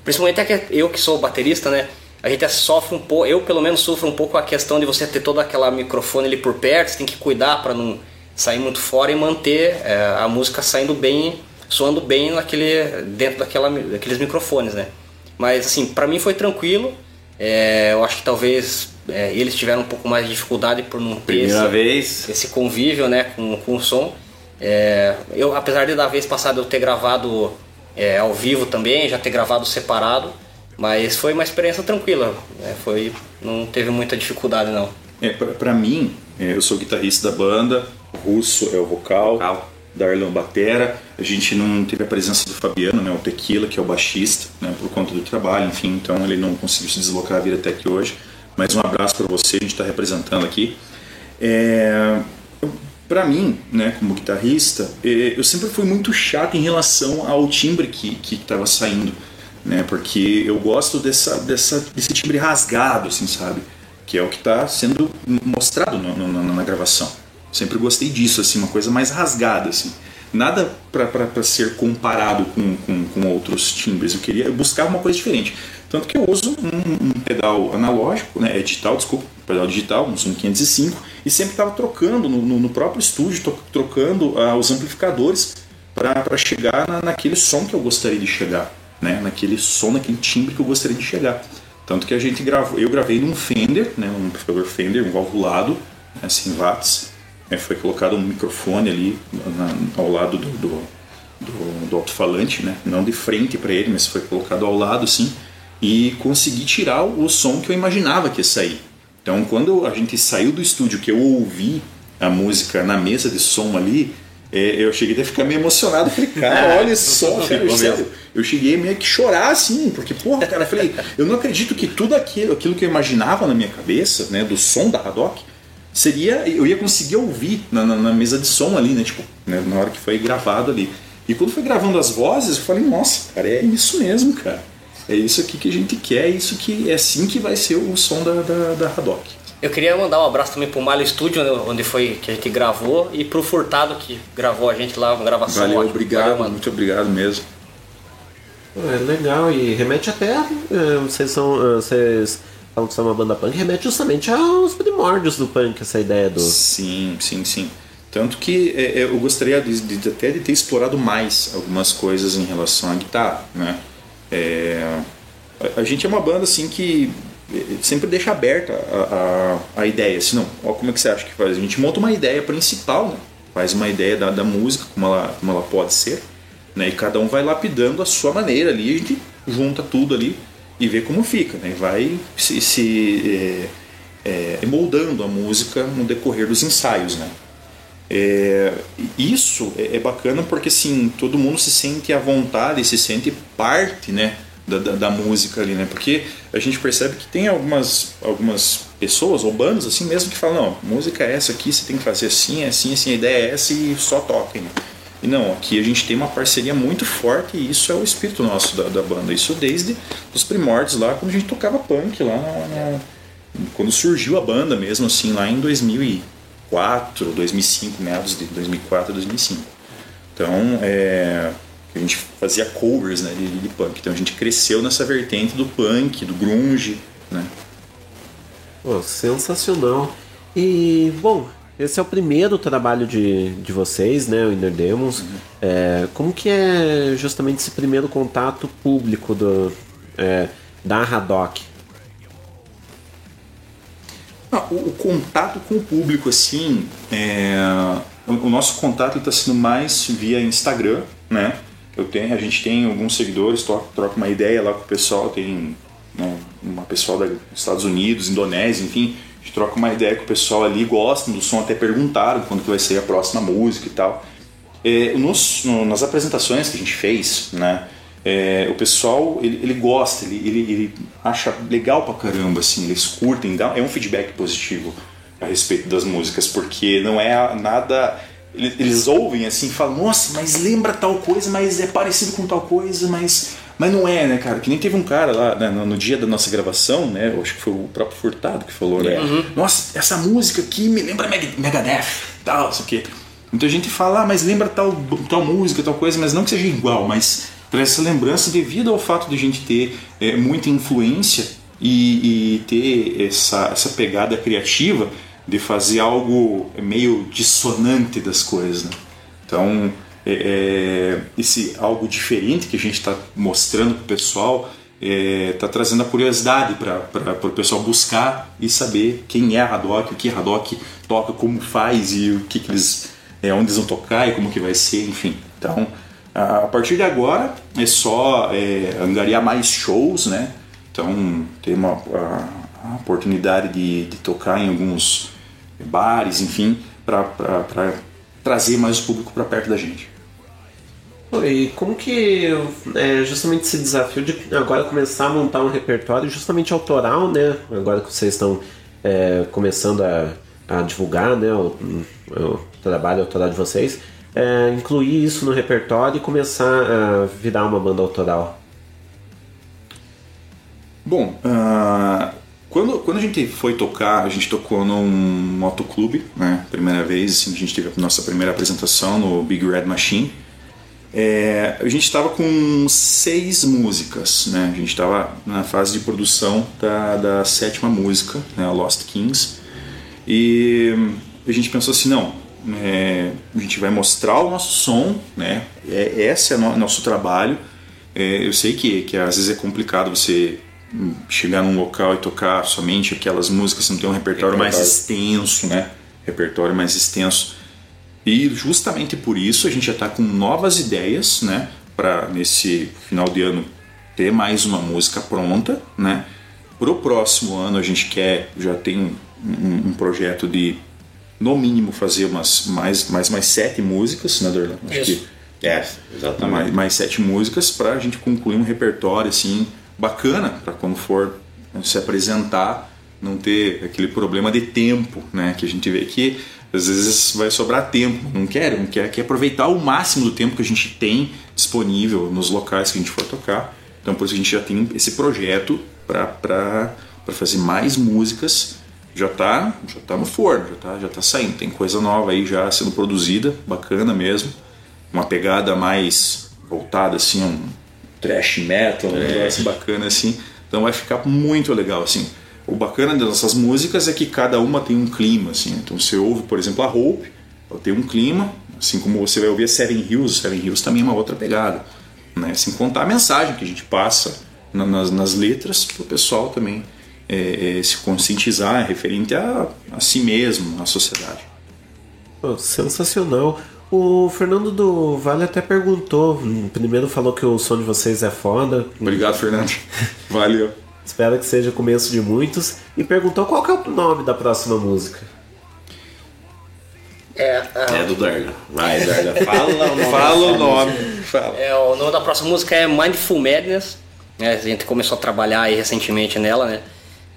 principalmente é que eu que sou baterista, né? A gente sofre um pouco, eu pelo menos sofro um pouco a questão de você ter toda aquela microfone ali por perto, você tem que cuidar para não sair muito fora e manter é, a música saindo bem, soando bem naquele dentro daquela, daqueles microfones, né? Mas assim, para mim foi tranquilo. É, eu acho que talvez é, eles tiveram um pouco mais de dificuldade por não ter Primeira esse, vez. esse convívio né, com, com o som. É, eu, apesar de da vez passada eu ter gravado é, ao vivo também, já ter gravado separado, mas foi uma experiência tranquila. né, foi, não teve muita dificuldade não. É, pra, pra mim, é, eu sou guitarrista da banda, o Russo é o vocal, Darlan Batera. A gente não teve a presença do Fabiano, né, o Tequila, que é o baixista, né, por conta do trabalho, enfim, então ele não conseguiu se deslocar a vir até aqui hoje. Mas um abraço para você, a gente está representando aqui. É, para mim, né, como guitarrista, eh, eu sempre fui muito chato em relação ao timbre que que estava saindo, né, porque eu gosto dessa, dessa desse timbre rasgado, assim, sabe, que é o que está sendo mostrado no- no- na gravação. Sempre gostei disso, assim, uma coisa mais rasgada, assim. Nada para ser comparado com, com, com outros timbres. Eu queria eu buscava uma coisa diferente. Tanto que eu uso um, um pedal analógico, né, é digital, desculpa, pedal digital, um Zoom 505, e sempre estava trocando no, no- próprio estúdio, trocando ah, os amplificadores para chegar na, naquele som que eu gostaria de chegar, né, naquele som, naquele timbre que eu gostaria de chegar. Tanto que a gente gravou, eu gravei num Fender, né, um amplificador Fender, um valvulado, né, 100 watts, é, foi colocado um microfone ali na- ao lado do, do, do, do alto-falante, né? não de frente para ele, mas foi colocado ao lado assim, e consegui tirar o som que eu imaginava que ia sair. Então, quando a gente saiu do estúdio, que eu ouvi a música na mesa de som ali, é, eu cheguei até a ficar meio emocionado. Falei, cara, olha esse som, cara, sério. Eu cheguei meio que chorar assim, porque, porra, cara, eu falei, eu não acredito que tudo aquilo, aquilo que eu imaginava na minha cabeça, né, do som da Haddock, seria eu ia conseguir ouvir na, na- na mesa de som ali, né? Tipo, né, na hora que foi gravado ali. E quando foi gravando as vozes, eu falei, nossa, cara, é isso mesmo, cara. É isso aqui que a gente quer, é isso que é assim que vai ser o som da, da, da Haddock. Eu queria mandar um abraço também pro Malho Studio, né, onde foi que a gente gravou, e pro Furtado que gravou a gente lá, uma gravação Valeu, ótima. obrigado, Valeu, mano. muito obrigado mesmo. É legal e remete até. é, vocês são. é, vocês falam que são uma banda punk, remete justamente aos primórdios do punk, essa ideia do. Sim, sim, sim. Tanto que é, eu gostaria de, de- até de ter explorado mais algumas coisas em relação à guitarra, né? É, a, gente é uma banda assim que sempre deixa aberta a, a, a ideia. Assim, não, ó, como é que você acha que faz? A gente monta uma ideia principal, né? faz uma ideia da, da música, como ela, como ela pode ser, né? e cada um vai lapidando a sua maneira ali, a gente junta tudo ali e vê como fica, né? vai se, se é, é, moldando a música no decorrer dos ensaios. Né? É, isso é, é bacana porque assim, todo mundo se sente à vontade, se sente parte né, da, da, da, música ali, né? Porque a gente percebe que tem algumas, algumas pessoas ou bandas assim mesmo que falam, não, música é essa aqui, você tem que fazer assim, é assim, assim, a ideia é essa e só toquem. E não, aqui a gente tem uma parceria muito forte e isso é o espírito nosso da, da banda. Isso desde os primórdios lá, quando a gente tocava punk lá na, na, quando surgiu a banda mesmo assim, lá em 2004, 2005, meados de 2004, 2005. Então, é, a gente fazia covers né, de, de, punk. Então a gente cresceu nessa vertente do punk, do grunge, né? Pô, sensacional. E, bom, esse é o primeiro trabalho de, de vocês, né, o Inner Demons. Uhum. É, como que é justamente esse primeiro contato público do, é, da Haddock? Ah, o, o, contato com o público, assim, é, o, o, nosso contato está sendo mais via Instagram, né? Eu tenho, a gente tem alguns seguidores, troca, troca uma ideia lá com o pessoal, tem né, uma pessoal dos Estados Unidos, Indonésia, enfim, a gente troca uma ideia com o pessoal ali, gostam do som, até perguntaram quando que vai ser a próxima música e tal. É, nos, no, nas apresentações que a gente fez, né, é, o pessoal ele, ele gosta, ele, ele, ele, acha legal pra caramba, assim, eles curtem, dá, é um feedback positivo a respeito das músicas, porque não é nada. Eles ouvem assim e falam, nossa, mas lembra tal coisa, mas é parecido com tal coisa, mas mas não é, né, cara? Que nem teve um cara lá né, no, dia da nossa gravação, né? Eu acho que foi o próprio Furtado que falou, né? Uhum. Nossa, essa música aqui me lembra Meg Megadeth, tal, isso aqui. Então a gente fala, ah, mas lembra tal, tal música, tal coisa, mas não que seja igual, mas traz essa lembrança devido ao fato de a gente ter é, muita influência e, e, ter essa, essa pegada criativa de fazer algo meio dissonante das coisas, né? Então é, é, esse algo diferente que a gente está mostrando para o pessoal está é, trazendo a curiosidade para o pessoal buscar e saber quem é a Haddock, o que a Haddock toca, como faz e o que, que eles, é, onde eles vão tocar e como que vai ser, enfim. Então, a partir de agora é só é, angariar mais shows, né? Então, ter uma, a, a oportunidade de, de, tocar em alguns bares, enfim, para trazer mais o público para perto da gente. E como que é justamente esse desafio de agora começar a montar um repertório justamente autoral, né? Agora que vocês estão é, começando a, a, divulgar né, o, o, trabalho autoral de vocês, é, incluir isso no repertório e começar a virar uma banda autoral. Bom, uh, quando, quando a gente foi tocar, a gente tocou num motoclube, né? Primeira vez, assim, a gente teve a nossa primeira apresentação no Big Red Machine. É, a gente estava com seis músicas, né? A gente estava na fase de produção da, da sétima música, né? Lost Kings, e a gente pensou assim, não, é, a gente vai mostrar o nosso som, né? É, esse é o no, nosso trabalho. É, eu sei que, que às vezes é complicado você chegar num local e tocar somente aquelas músicas, você não tem um repertório mais extenso, né? Repertório mais extenso. E justamente por isso a gente já está com novas ideias, né? Para nesse final de ano ter mais uma música pronta, né? Para o próximo ano a gente quer, já tem um, um, projeto de no mínimo fazer umas mais mais mais sete músicas, né, Dorlan? Acho isso. que é, exatamente. Mais, mais sete músicas para a gente concluir um repertório assim bacana para quando for se apresentar não ter aquele problema de tempo, né? Que a gente vê que às vezes vai sobrar tempo, não quer, não quer, quer aproveitar o máximo do tempo que a gente tem disponível nos locais que a gente for tocar. Então por isso a gente já tem esse projeto para fazer mais músicas. Já está já tá no forno, já está já tá saindo. Tem coisa nova aí já sendo produzida, bacana mesmo. Uma pegada mais voltada assim, um thrash metal, um é. negócio bacana assim. Então vai ficar muito legal assim. O bacana das nossas músicas é que cada uma tem um clima, assim. Então você ouve, por exemplo, a Hope, ela tem um clima, assim como você vai ouvir a Seven Hills, Seven Hills também é uma outra pegada, né? Sem contar a mensagem que a gente passa nas, nas letras para o pessoal também é, é, se conscientizar referente a, a si mesmo, à sociedade. Pô, sensacional. O Fernando do Vale até perguntou. Primeiro falou que o som de vocês é foda. Obrigado, Fernando. Valeu. Espero que seja o começo de muitos. E perguntou qual que é o nome da próxima música. É, ah, É do Darla. Vai, Darla. Fala o nome. Fala o nome. música. Fala. É, o nome da próxima música é Mindful Madness. né? a gente começou a trabalhar aí recentemente nela, né?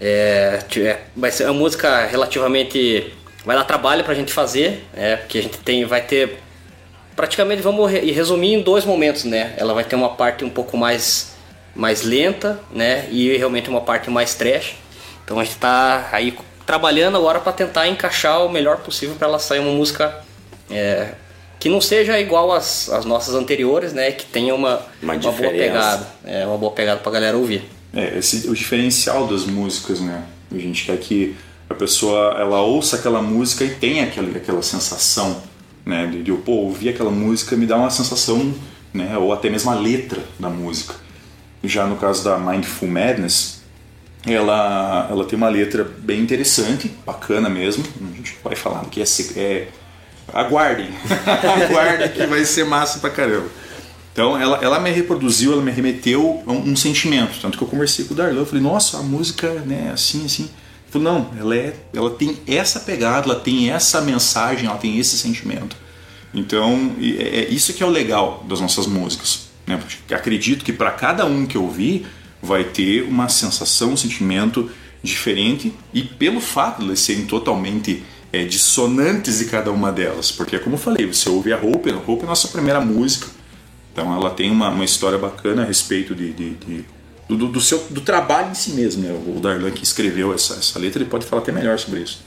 É, é, vai ser uma música relativamente. Vai dar trabalho pra gente fazer, né? Porque a gente tem, vai ter. Praticamente vamos re- resumir em dois momentos, né? Ela vai ter uma parte um pouco mais, mais lenta, né? E realmente uma parte mais trash. Então a gente tá aí trabalhando agora para tentar encaixar o melhor possível para ela sair uma música é, que não seja igual às, às nossas anteriores, né? Que tenha uma, Uma uma boa pegada. É, uma boa pegada pra galera ouvir. É, esse, o diferencial das músicas, né? A gente quer que a pessoa ela ouça aquela música e tenha aquela, aquela sensação, né? De, de pô, ouvir aquela música me dá uma sensação, né? Ou até mesmo a letra da música. Já no caso da Mindful Madness, ela, ela tem uma letra bem interessante, bacana mesmo. A gente vai falar que é, é aguardem, aguardem que vai ser massa pra caramba. Então ela, ela me reproduziu, ela me remeteu a um, um sentimento. Tanto que eu conversei com o Darlan, eu falei, nossa, a música, né, assim, assim. Ele falou, não, ela, é, ela tem essa pegada, ela tem essa mensagem, ela tem esse sentimento. Então, é, é isso que é o legal das nossas músicas. Né? Acredito que para cada um que ouvir vai ter uma sensação, um sentimento diferente e pelo fato de elas serem totalmente é, dissonantes de cada uma delas. Porque, como eu falei, você ouve a Hope, a Hope é a nossa primeira música, então ela tem uma, uma história bacana a respeito de, de- de- do, do seu, do trabalho em si mesmo. Né? O Darlan que escreveu essa, essa letra, ele pode falar até melhor sobre isso.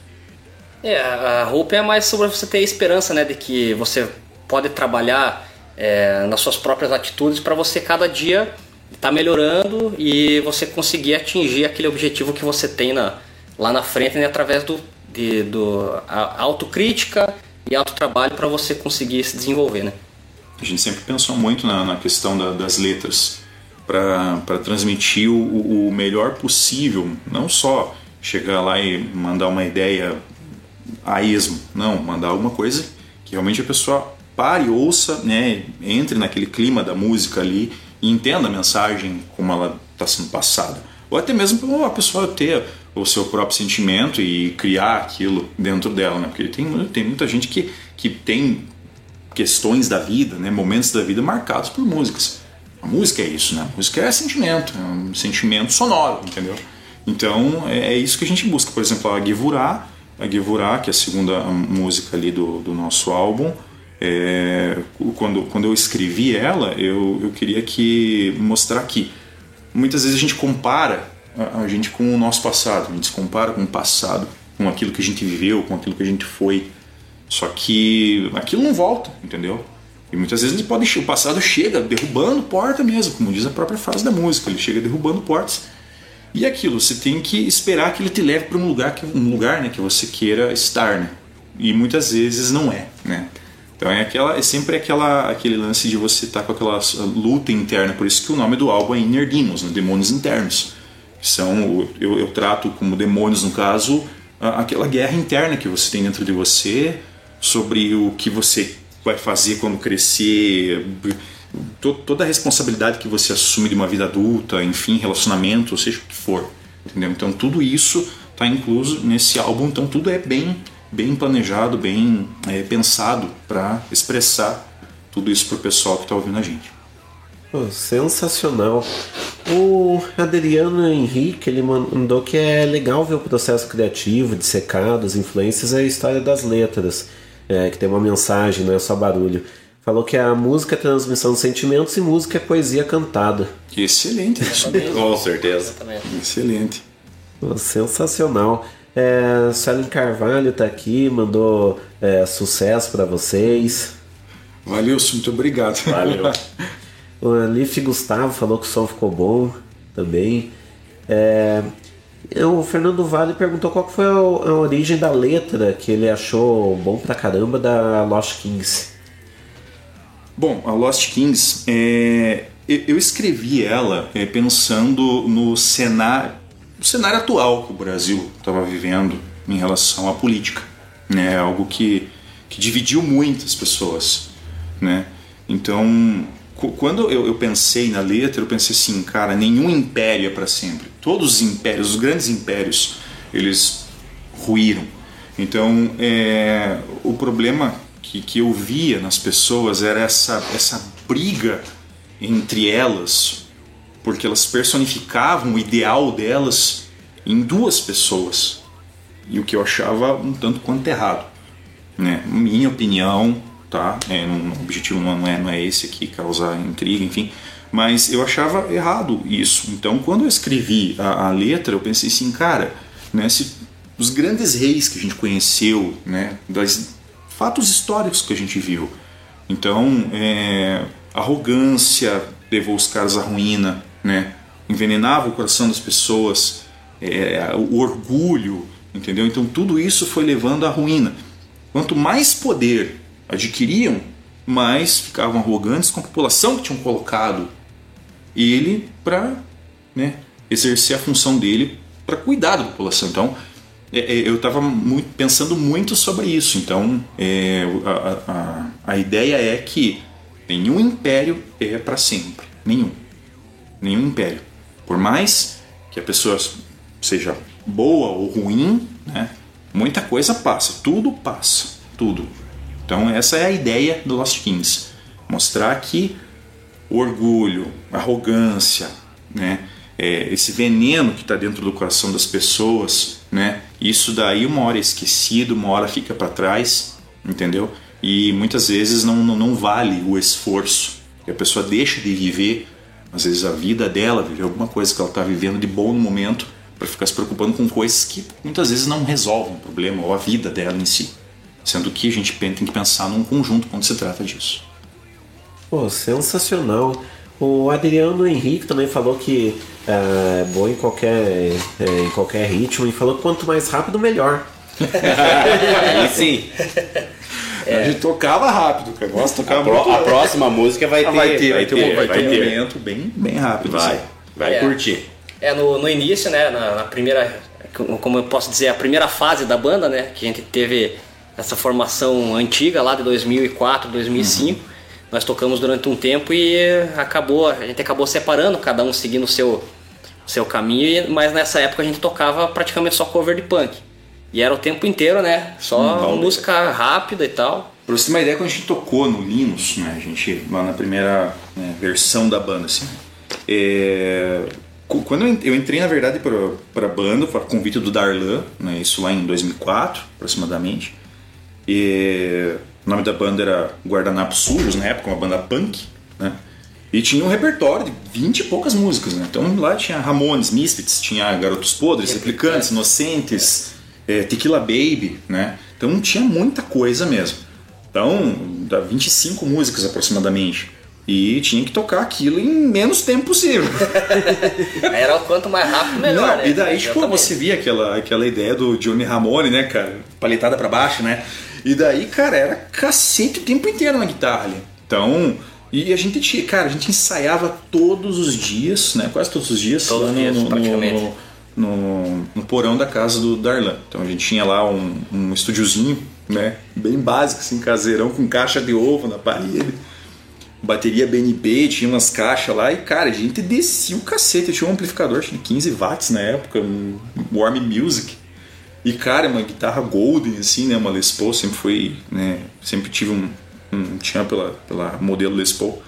É, a roupa é mais sobre você ter esperança, né? De que você pode trabalhar é, nas suas próprias atitudes para você cada dia estar melhorando e você conseguir atingir aquele objetivo que você tem na, lá na frente, né? Através do, de, do a, autocrítica e autotrabalho para você conseguir se desenvolver, né? A gente sempre pensou muito na, na questão da- das letras para transmitir o, o melhor possível, não só chegar lá e mandar uma ideia a esmo, não, mandar alguma coisa que realmente a pessoa pare, ouça, né, entre naquele clima da música ali e entenda a mensagem como ela está sendo passada. Ou até mesmo a pessoa ter o seu próprio sentimento e criar aquilo dentro dela, né? Porque tem, tem muita gente que, que tem questões da vida, né, momentos da vida marcados por músicas. A música é isso, né? A música é sentimento, é um sentimento sonoro, entendeu? Então é, é isso que a gente busca. Por exemplo, a Givurá, a Givurá, que é a segunda música ali do, do nosso álbum, é, quando, quando eu escrevi ela, eu, eu queria que mostrar que muitas vezes a gente compara a, a gente com o nosso passado, a gente se compara com o passado, com aquilo que a gente viveu, com aquilo que a gente foi. Só que aquilo não volta, entendeu? E muitas vezes ele pode, o passado chega derrubando porta mesmo, como diz a própria frase da música, ele chega derrubando portas. E aquilo, você tem que esperar que ele te leve para um lugar que um lugar, né, que você queira estar, né? E muitas vezes não é, né? Então é aquela é sempre aquela aquele lance de você estar com aquela luta interna, por isso que o nome do álbum é Inner Demons, né? demônios internos. São eu, eu trato como demônios no caso aquela guerra interna que você tem dentro de você sobre o que você vai fazer quando crescer, to- toda a responsabilidade que você assume de uma vida adulta, enfim, relacionamento, seja o que for, entendeu? Então tudo isso está incluso nesse álbum, então tudo é bem bem planejado, bem é, pensado para expressar tudo isso pro pessoal que está ouvindo a gente. Pô, sensacional. O Adriano Henrique ele mandou que é legal ver o processo criativo de secados, influências e a história das letras, é, que tem uma mensagem, não é só barulho. Falou que a música é transmissão de sentimentos e música é poesia cantada. Excelente, isso. Com certeza. Excelente. Sensacional. É, Suelen Carvalho tá aqui, mandou é, sucesso para vocês. Valeu, muito obrigado. Valeu. O Alife Gustavo falou que o som ficou bom também. É, o Fernando Vale perguntou qual foi a, origem da letra que ele achou bom pra caramba da Lost Kings. Bom, a Lost Kings, é, eu escrevi ela é, pensando no cenário. o cenário atual que o Brasil estava vivendo em relação à política, né? Algo que, que dividiu muitas pessoas, né? Então, quando eu, eu pensei na letra, eu pensei assim, cara, nenhum império é para sempre. Todos os impérios, os grandes impérios, eles ruíram. Então, é, o problema que, que eu via nas pessoas era essa, essa briga entre elas, porque elas personificavam o ideal delas em duas pessoas. E o que eu achava um tanto quanto errado. Né? Minha opinião, tá? É, não- o objetivo não é, não é esse aqui, causar intriga, enfim. Mas eu achava errado isso. Então, quando eu escrevi a, a letra, eu pensei assim, cara, né, se os grandes reis que a gente conheceu, né, das fatos históricos que a gente viu. Então, é, arrogância levou os caras à ruína, né? envenenava o coração das pessoas, é, o orgulho, entendeu? Então, tudo isso foi levando à ruína. Quanto mais poder adquiriam, mais ficavam arrogantes com a população que tinham colocado ele para né, exercer a função dele para cuidar da população. Então, é, é, eu estava pensando muito sobre isso. Então, é, a, a, a ideia é que nenhum império é para sempre. Nenhum. Nenhum império. Por mais que a pessoa seja boa ou ruim, né, muita coisa passa. Tudo passa. Tudo. Então, essa é a ideia do Lost Kings. Mostrar que orgulho, arrogância, né? É, esse veneno que está dentro do coração das pessoas, né? Isso daí uma hora é esquecido, uma hora fica para trás, entendeu? E muitas vezes não, não, não vale o esforço. que a pessoa deixa de viver, às vezes a vida dela, viver alguma coisa que ela está vivendo de bom no momento, para ficar se preocupando com coisas que muitas vezes não resolvem o problema ou a vida dela em si. Sendo que a gente tem que pensar num conjunto quando se trata disso. Pô, sensacional. O Adriano Henrique também falou que é bom em qualquer, é, em qualquer ritmo e falou que quanto mais rápido, melhor. Aí sim. A gente tocava rápido, cara. Gosta de tocar A, pro- muito. a próxima música vai ter. Ah, vai ter, vai ter, um- vai ter um ter. momento bem, bem rápido. Vai, assim. vai É. curtir. É, no, no início, né, na, na primeira, como eu posso dizer, a primeira fase da banda, né, que a gente teve essa formação antiga lá de 2004, 2005, nós tocamos durante um tempo e acabou, a gente acabou separando, cada um seguindo o seu, seu caminho, mas nessa época a gente tocava praticamente só cover de punk. E era o tempo inteiro, né, só Hum, música rápida e tal. Pra você ter uma ideia, quando a gente tocou no Linus, né, a gente, lá na primeira né, versão da banda, assim, é, quando eu en- eu entrei, na verdade, pra, pra banda, foi convite do Darlan, né, isso lá em 2004, aproximadamente, e o nome da banda era Guardanapos Sujos, na época, uma banda punk, né, e tinha um repertório de 20 e poucas músicas, né, então lá tinha Ramones, Misfits, tinha Garotos Podres, Replicantes, Inocentes, é, Tequila Baby, né, então tinha muita coisa mesmo. Então, dá 25 músicas aproximadamente. E tinha que tocar aquilo em menos tempo possível. Era o quanto mais rápido, melhor, Não, né? E daí, tipo, você via aquela, aquela ideia do Johnny Ramone, né, cara? Paletada pra baixo, né? E daí, cara, era cacete o tempo inteiro na guitarra ali. Então, e a gente tinha, cara, a gente ensaiava todos os dias, né? Quase todos os dias. Todos os dias, praticamente. No, no, no porão da casa do Darlan. Então a gente tinha lá um, um estúdiozinho, né? Bem básico, assim, caseirão, com caixa de ovo na parede bateria BNB, tinha umas caixas lá e, cara, a gente descia o cacete. Eu tinha um amplificador de 15 watts na época, um Warm Music. E, cara, uma guitarra Golden, assim, né? Uma Les Paul, sempre foi, né? Sempre tive um, um tinha pela, pela modelo Les Paul.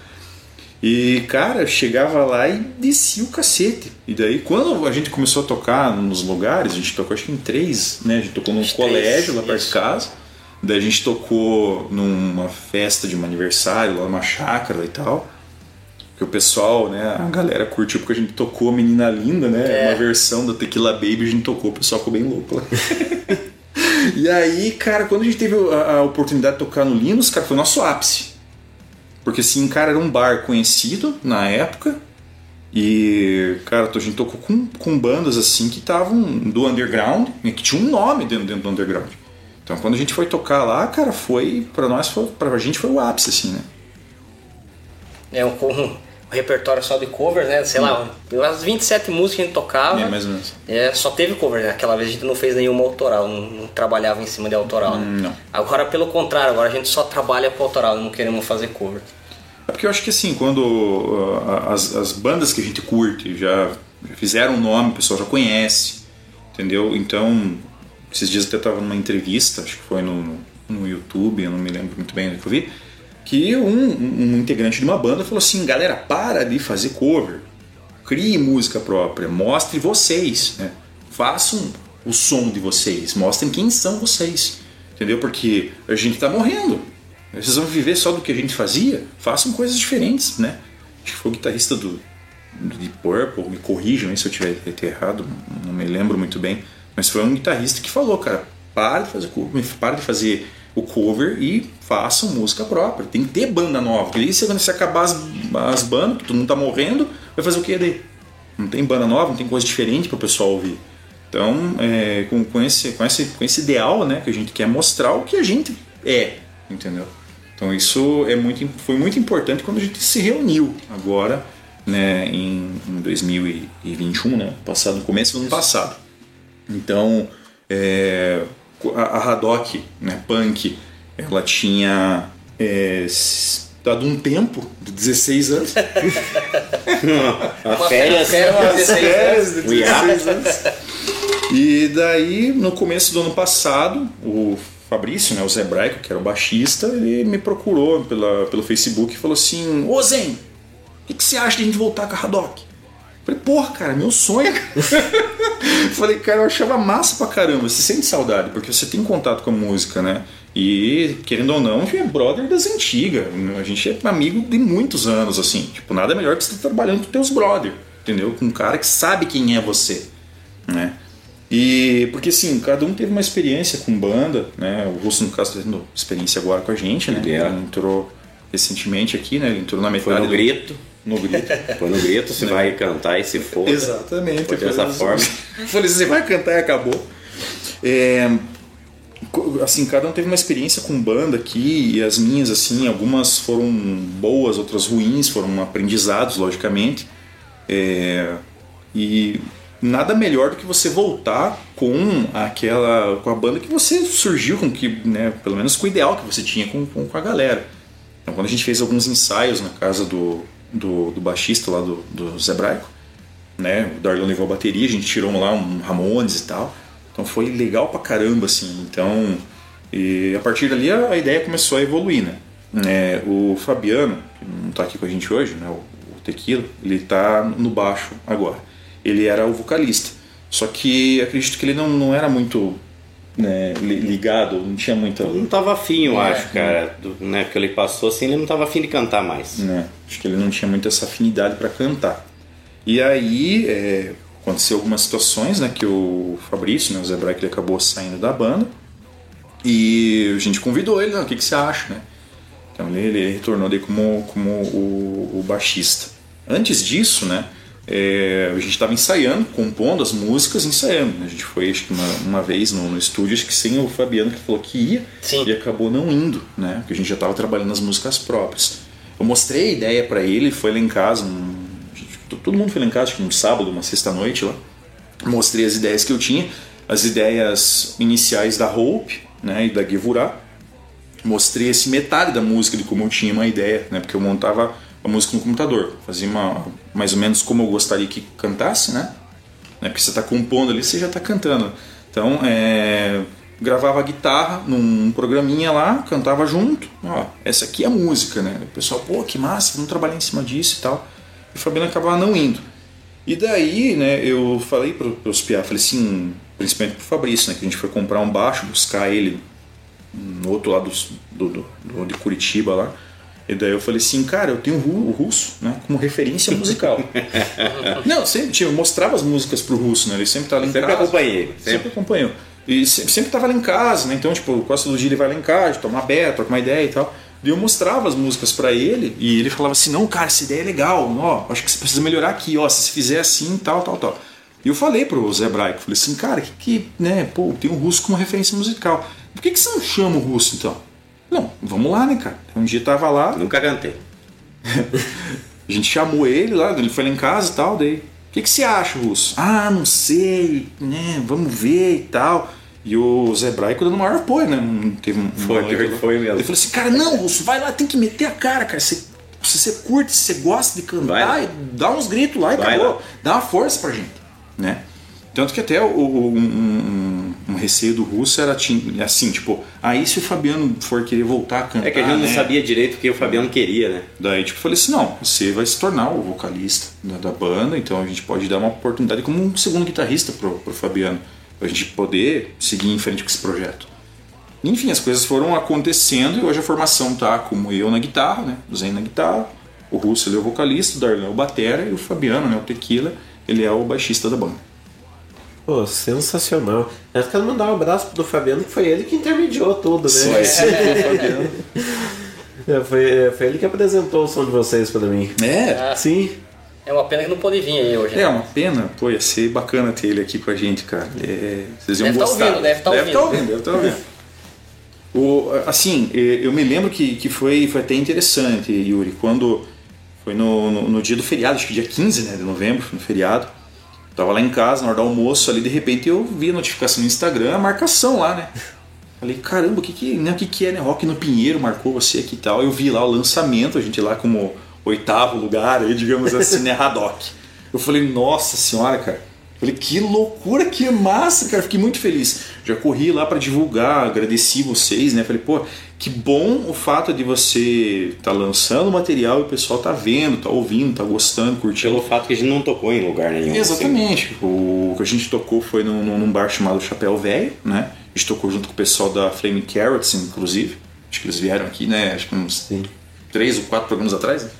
E, cara, chegava lá e descia o cacete. E daí, quando a gente começou a tocar nos lugares, a gente tocou acho que em três, né? A gente tocou num colégio lá perto de casa. Daí a gente tocou numa festa de um aniversário, lá numa chácara e tal. Que o pessoal, né, a galera curtiu porque a gente tocou Menina Linda, né? É. Uma versão da Tequila Baby, a gente tocou, o pessoal ficou bem louco lá. e aí, cara, quando a gente teve a, a oportunidade de tocar no Linus, cara, foi o nosso ápice. Porque assim, cara, era um bar conhecido na época. E, cara, a gente tocou com, com bandas assim que estavam do underground, né, que tinha um nome dentro, dentro do underground. Então quando a gente foi tocar lá, cara, foi. Pra nós, foi, pra gente foi o ápice, assim, né? É, um, repertório só de cover, né? Sei lá, umas 27 músicas que a gente tocava. É, mais ou menos. É, só teve cover, né? Aquela vez a gente não fez nenhuma autoral, não, não trabalhava em cima de autoral. né? Hum, Não. Agora, pelo contrário, agora a gente só trabalha com autoral, não queremos fazer cover. É porque eu acho que assim, quando uh, as, as bandas que a gente curte já, já fizeram um nome, o pessoal já conhece, entendeu? Então, esses dias até estava numa entrevista, acho que foi no, no YouTube, eu não me lembro muito bem onde que eu vi, que um, um, integrante de uma banda falou assim, galera, para de fazer cover, crie música própria, mostre vocês, né? façam o som de vocês, mostrem quem são vocês, entendeu? Porque a gente está morrendo, vocês vão viver só do que a gente fazia? Façam coisas diferentes, né? Acho que foi o guitarrista do, do Deep Purple, me corrijam aí se eu tiver errado, não me lembro muito bem. Mas foi um guitarrista que falou, cara, para de fazer cover, para de fazer o cover e façam música própria. Tem que ter banda nova. Porque aí se- quando você acabar as, as bandas, que todo mundo tá morrendo, vai fazer o que daí? Não tem banda nova, não tem coisa diferente para o pessoal ouvir. Então, é, com, com, esse, com, esse, com esse ideal né, que a gente quer mostrar o que a gente é, entendeu? Então isso é muito, foi muito importante quando a gente se reuniu agora, né, em, em 2021, né, passado, no começo do ano passado. Então, é, a, a Haddock, né, punk, ela tinha é, dado um tempo de 16 anos. Uma férias. Uma férias de Um hiato. 16 anos. E daí, no começo do ano passado, o Fabrício, né, o Zé Braico, que era o baixista, ele me procurou pela, pelo Facebook e falou assim: Ô Zen, o que, que você acha de a gente voltar com a Haddock? Falei, porra, cara, meu sonho. Falei, cara, eu achava massa pra caramba. Você sente saudade, porque você tem contato com a música, né? E, querendo ou não, a gente é brother das antigas. A gente é amigo de muitos anos, assim. Tipo, nada melhor que você estar trabalhando com teus brother, entendeu? Com um cara que sabe quem é você, né? E porque assim, cada um teve uma experiência com banda, né? O Russo, no caso, tá tendo experiência agora com a gente, né? Ele é. Ele entrou recentemente aqui, né? Ele entrou na metade Foi no do- grito. No grito. Foi no grito, você vai cantar e se for. Exatamente. Foi dessa Foi- forma. Falei, você vai cantar e acabou. É, assim, cada um teve uma experiência com banda aqui e as minhas, assim, algumas foram boas, outras ruins, foram aprendizados, logicamente. É, e nada melhor do que você voltar com aquela com a banda que você surgiu com que né pelo menos com o ideal que você tinha com, com, com a galera então quando a gente fez alguns ensaios na casa do, do, do baixista lá do, do Zé Braico né? O Darlon levou a bateria a gente tirou lá um Ramones e tal. Então foi legal pra caramba assim. Então e a partir dali a, a ideia começou a evoluir né? É, o Fabiano que não tá aqui com a gente hoje né? O, o Tequila ele tá no baixo agora. Ele era o vocalista. Só que acredito que ele não, não era muito né, li- ligado, não tinha muita. Não tava afim, eu É, acho, cara. Do, né, que ele passou assim, ele não tava afim de cantar mais. né? Acho que ele não tinha muita essa afinidade para cantar. E aí é, aconteceu algumas situações, né, que o Fabrício, né, o Zé Braque, ele acabou saindo da banda e a gente convidou ele, né, o que, que você acha, né? Então ele, ele retornou daí como, como o, o baixista. Antes disso, né, é, a gente estava ensaiando, compondo as músicas, ensaiando. né? A gente foi acho que uma, uma vez no, no estúdio, acho que sem o Fabiano que falou que ia e acabou não indo, né? Porque a gente já estava trabalhando as músicas próprias. Eu mostrei a ideia para ele, foi lá em casa, um, todo mundo foi lá em casa, acho que um sábado, uma sexta-noite lá. Mostrei as ideias que eu tinha, as ideias iniciais da Hope né, e da Gevurah. Mostrei esse metade da música de como eu tinha uma ideia, né? Porque eu montava a música no computador, fazia uma, mais ou menos como eu gostaria que cantasse, né? né? Porque você está compondo ali, você já está cantando. Então, é, gravava a guitarra num programinha lá, cantava junto. Ó, essa aqui é a música, né? O pessoal, pô, que massa, vamos trabalhar em cima disso e tal. E o Fabiano acabava não indo. E daí, né, eu falei para os piá, falei assim, principalmente pro Fabrício, né, que a gente foi comprar um baixo, buscar ele no outro lado do, do, do- de Curitiba lá. E daí eu falei assim, cara, eu tenho o ru- o russo, né, como referência musical. Não, sempre tinha, eu mostrava as músicas pro russo, né? Ele sempre tava lá em Sempre casa. acompanhei, Sempre, sempre. acompanhou. E sempre, sempre tava lá em casa, né? Então, tipo, quase todo dia ele vai lá em casa, tomar beta, trocar uma ideia e tal. E eu mostrava as músicas pra ele e ele falava assim: "Não, cara, essa ideia é legal. Ó, acho que você precisa melhorar aqui, ó, se você fizer assim, tal, tal, tal". E eu falei pro Zé Braico, falei assim: "Cara, que que, né, pô, tem o russo como referência musical. Por que que você não chama o russo então?" Não, vamos lá, né, cara? Um dia tava lá, Nunca cantei. A gente chamou ele lá, ele foi lá em casa e tal, daí. O que, que você acha, Russo? Ah, não sei, né? Vamos ver e tal. E o Zé Braico dando maior apoio, né? Não Teve um Foi, pior que foi mesmo. Ele falou assim, cara, não, Russo, vai lá, tem que meter a cara, cara. Você, se você curte, se você gosta de cantar, dá uns gritos lá e Vai acabou. lá. Dá uma força pra gente, né? Tanto que até o- o- um, um- um receio do Russo era assim, tipo, aí se o Fabiano for querer voltar a cantar. É que a gente não né? sabia direito o que o Fabiano queria, né? Daí, tipo, falei assim: não, você vai se tornar o vocalista da, da banda, então a gente pode dar uma oportunidade como um segundo guitarrista pro, pro Fabiano, pra gente poder seguir em frente com esse projeto. Enfim, as coisas foram acontecendo e hoje a formação tá como eu na guitarra, né? O Zen na guitarra, o Russo ele é o vocalista, o Darlan é o batera e o Fabiano, né? O Tequila, ele é o baixista da banda. Pô, sensacional. Eu quero mandar um abraço pro Fabiano, que foi ele que intermediou tudo, né? Só esse Fabiano. É, foi, foi ele que apresentou o som de vocês pra mim. É? Sim. É uma pena que não pôde vir aí hoje. né? É uma pena, pô, ia ser bacana ter ele aqui com a gente, cara. É, vocês iam Deve tá gostar. ouvindo, deve tá deve ouvindo. tá ouvindo, deve tá ouvindo. O, assim, eh, eu me lembro que, que foi, foi até interessante, Yuri, quando foi no, no, no dia do feriado, acho que dia 15 né, de novembro, no feriado. Tava lá em casa, na hora do almoço, ali de repente eu vi a notificação no Instagram, a marcação lá, né? Falei, caramba, o que que, né, que que é, né? Rock no Pinheiro marcou você aqui e tal. Eu vi lá o lançamento, a gente lá como oitavo lugar, aí, digamos assim, né? Haddock. Eu falei, nossa senhora, cara. Falei, que loucura, que massa, cara. Fiquei muito feliz. Já corri lá para divulgar, agradeci vocês, né? Falei, pô, que bom o fato de você tá lançando material e o pessoal tá vendo, tá ouvindo, tá gostando, curtindo. Pelo fato que a gente não tocou em lugar nenhum. Exatamente. O que a gente tocou foi num, num- num bar chamado Chapéu Velho, né? A gente tocou junto com o pessoal da Flame Carrots, inclusive. Acho que eles vieram aqui, né? Acho que uns três ou quatro programas atrás. né?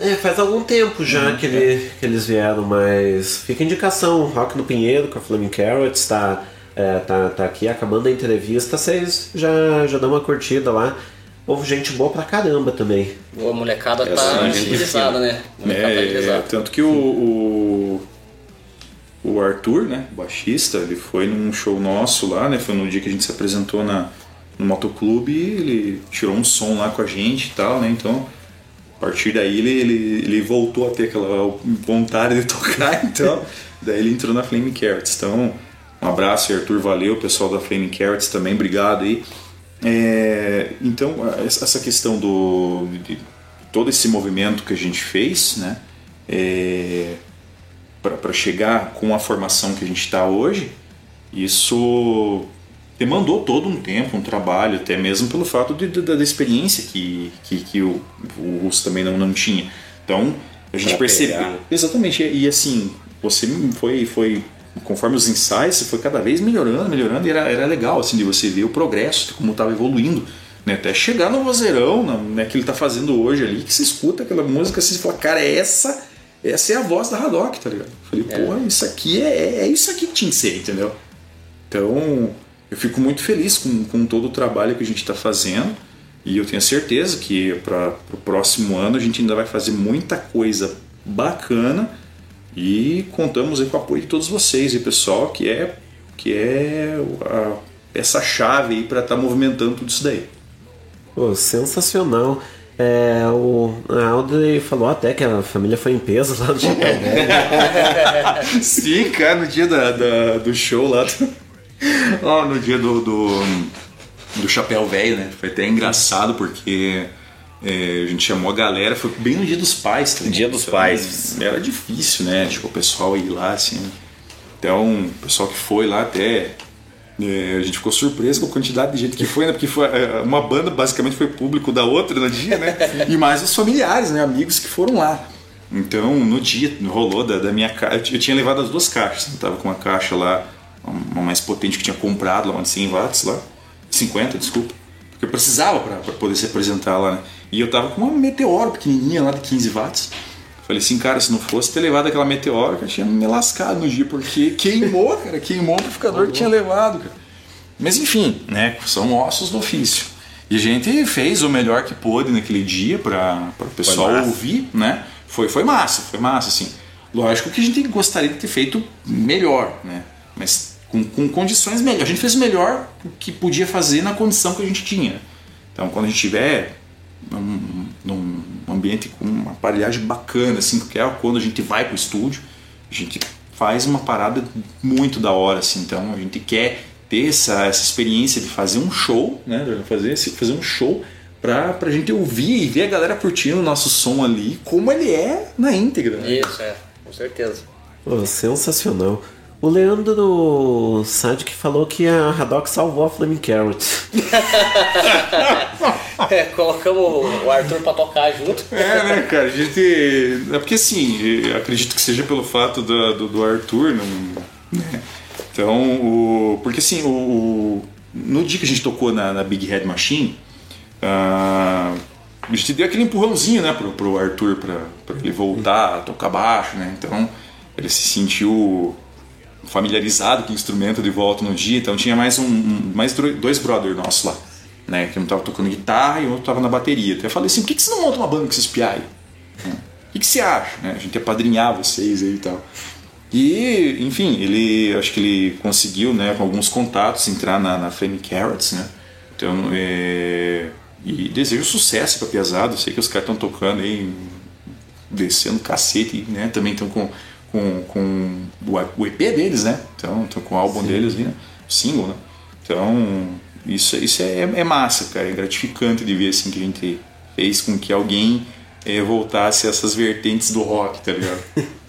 É, faz algum tempo já Uhum. que, ele- que eles vieram, mas fica a indicação, Rock no Pinheiro com a Flaming Carrots, tá, é, tá, tá aqui acabando a entrevista, vocês já, já dão uma curtida lá. Povo, gente boa pra caramba também. A molecada Essa tá agilizada, né? Molecada tá É, tanto que o, o, o Arthur, né, o baixista, ele foi num show nosso lá, né? Foi no dia que a gente se apresentou na, no motoclube e ele tirou um som lá com a gente e tal, né? Então, a partir daí ele, ele, ele voltou a ter aquela vontade de tocar, então, daí ele entrou na Flame Carrots. Então, um abraço, Arthur, valeu, pessoal da Flame Carrots também, obrigado aí. É, então, essa questão do de todo esse movimento que a gente fez, né, é, para chegar com a formação que a gente está hoje, isso demandou todo um tempo, um trabalho, até mesmo pelo fato de, da, da experiência que, que, que o, o Russo também não, não tinha. Então, a gente percebeu. Exatamente, e assim, você foi, foi conforme os ensaios, você foi cada vez melhorando, melhorando, e era, era legal assim, de você ver o progresso, de como estava evoluindo. Né, até chegar no vozeirão, né, que ele está fazendo hoje ali, que você escuta aquela música você fala, cara, essa, essa é a voz da Haddock, tá ligado? Eu falei, porra, isso aqui é, é isso aqui que tinha que ser, entendeu? Então, eu fico muito feliz com, com todo o trabalho que a gente está fazendo e eu tenho certeza que para o próximo ano a gente ainda vai fazer muita coisa bacana e contamos aí com o apoio de todos vocês e pessoal que é que é a- essa chave aí para estar movimentando tudo isso daí. Pô, sensacional. É, o a Audrey falou até que a família foi em peso lá no Chapéu Velho. Sim, cara, no dia da, da- do show lá. do- Ó, no dia do, do, do Chapéu Velho, né? Foi até engraçado porque é, a gente chamou a galera, foi bem no dia dos pais. Tá Dia dos pais. Era difícil, né? Tipo, o pessoal ir lá, assim. Então, o pessoal que foi lá até. é, a gente ficou surpreso com a quantidade de gente que foi, né? Porque foi, é, uma banda basicamente foi público da outra no dia, né? E mais os familiares, né? Amigos que foram lá. Então, no dia, rolou da, da minha caixa. Eu tinha levado as duas caixas. Eu tava com uma caixa lá, uma mais potente que tinha comprado lá, uma de 100 watts lá. 50, desculpa. Porque eu precisava para poder se apresentar lá, né? E eu tava com uma meteoro pequenininha lá de 15 watts. Falei assim, cara, se não fosse ter levado aquela meteoro, eu tinha me lascado no dia, porque queimou, cara, queimou o amplificador que tinha levado, cara. Mas enfim, né? São ossos do ofício. E a gente fez o melhor que pôde naquele dia para o pessoal ouvir, né? Foi, foi massa, foi massa, assim. Lógico que a gente gostaria de ter feito melhor, né? Mas com, com condições melhores. A gente fez o melhor que podia fazer na condição que a gente tinha. Então, quando a gente tiver num, num- um ambiente com uma aparelhagem bacana, assim, porque é quando a gente vai pro estúdio, a gente faz uma parada muito da hora, assim, então a gente quer ter essa, essa experiência de fazer um show, né, fazer, fazer um show pra, pra gente ouvir e ver a galera curtindo o nosso som ali, como ele é na íntegra. né? Isso, é, com certeza. Pô, sensacional. O Leandro Sadik falou que a Haddock salvou a Flaming Carrot. É, colocamos o Arthur pra tocar junto. É, né, cara? A gente. É porque assim, acredito que seja pelo fato do, do, do Arthur, não. né? Então, o. Porque assim, o, o- No dia que a gente tocou na, na Big Head Machine, ah, a gente deu aquele empurrãozinho, né, pro, pro Arthur pra, pra ele voltar a tocar baixo, né? Então, ele se sentiu familiarizado com o instrumento de volta no dia, então tinha mais um, mais dois brothers nossos lá, né? Que um tava tocando guitarra e o outro tava na bateria. Então eu falei assim, por que, que você não monta uma banda com esses piai? Né? O que, que você acha? né? A gente ia padrinhar vocês aí e tal. E, enfim, ele acho que ele conseguiu, né, com alguns contatos, entrar na, na Flame Carrots, né? Então, é, e desejo sucesso pra Piazada. Sei que os caras estão tocando aí, descendo cacete, né? Também estão com, com, com o, o EP deles, né? Então, estão com o álbum deles ali, né? Single, né? Então, isso, isso é, é massa, cara. É gratificante de ver assim que a gente fez com que alguém eh, voltasse a essas vertentes do rock, tá ligado?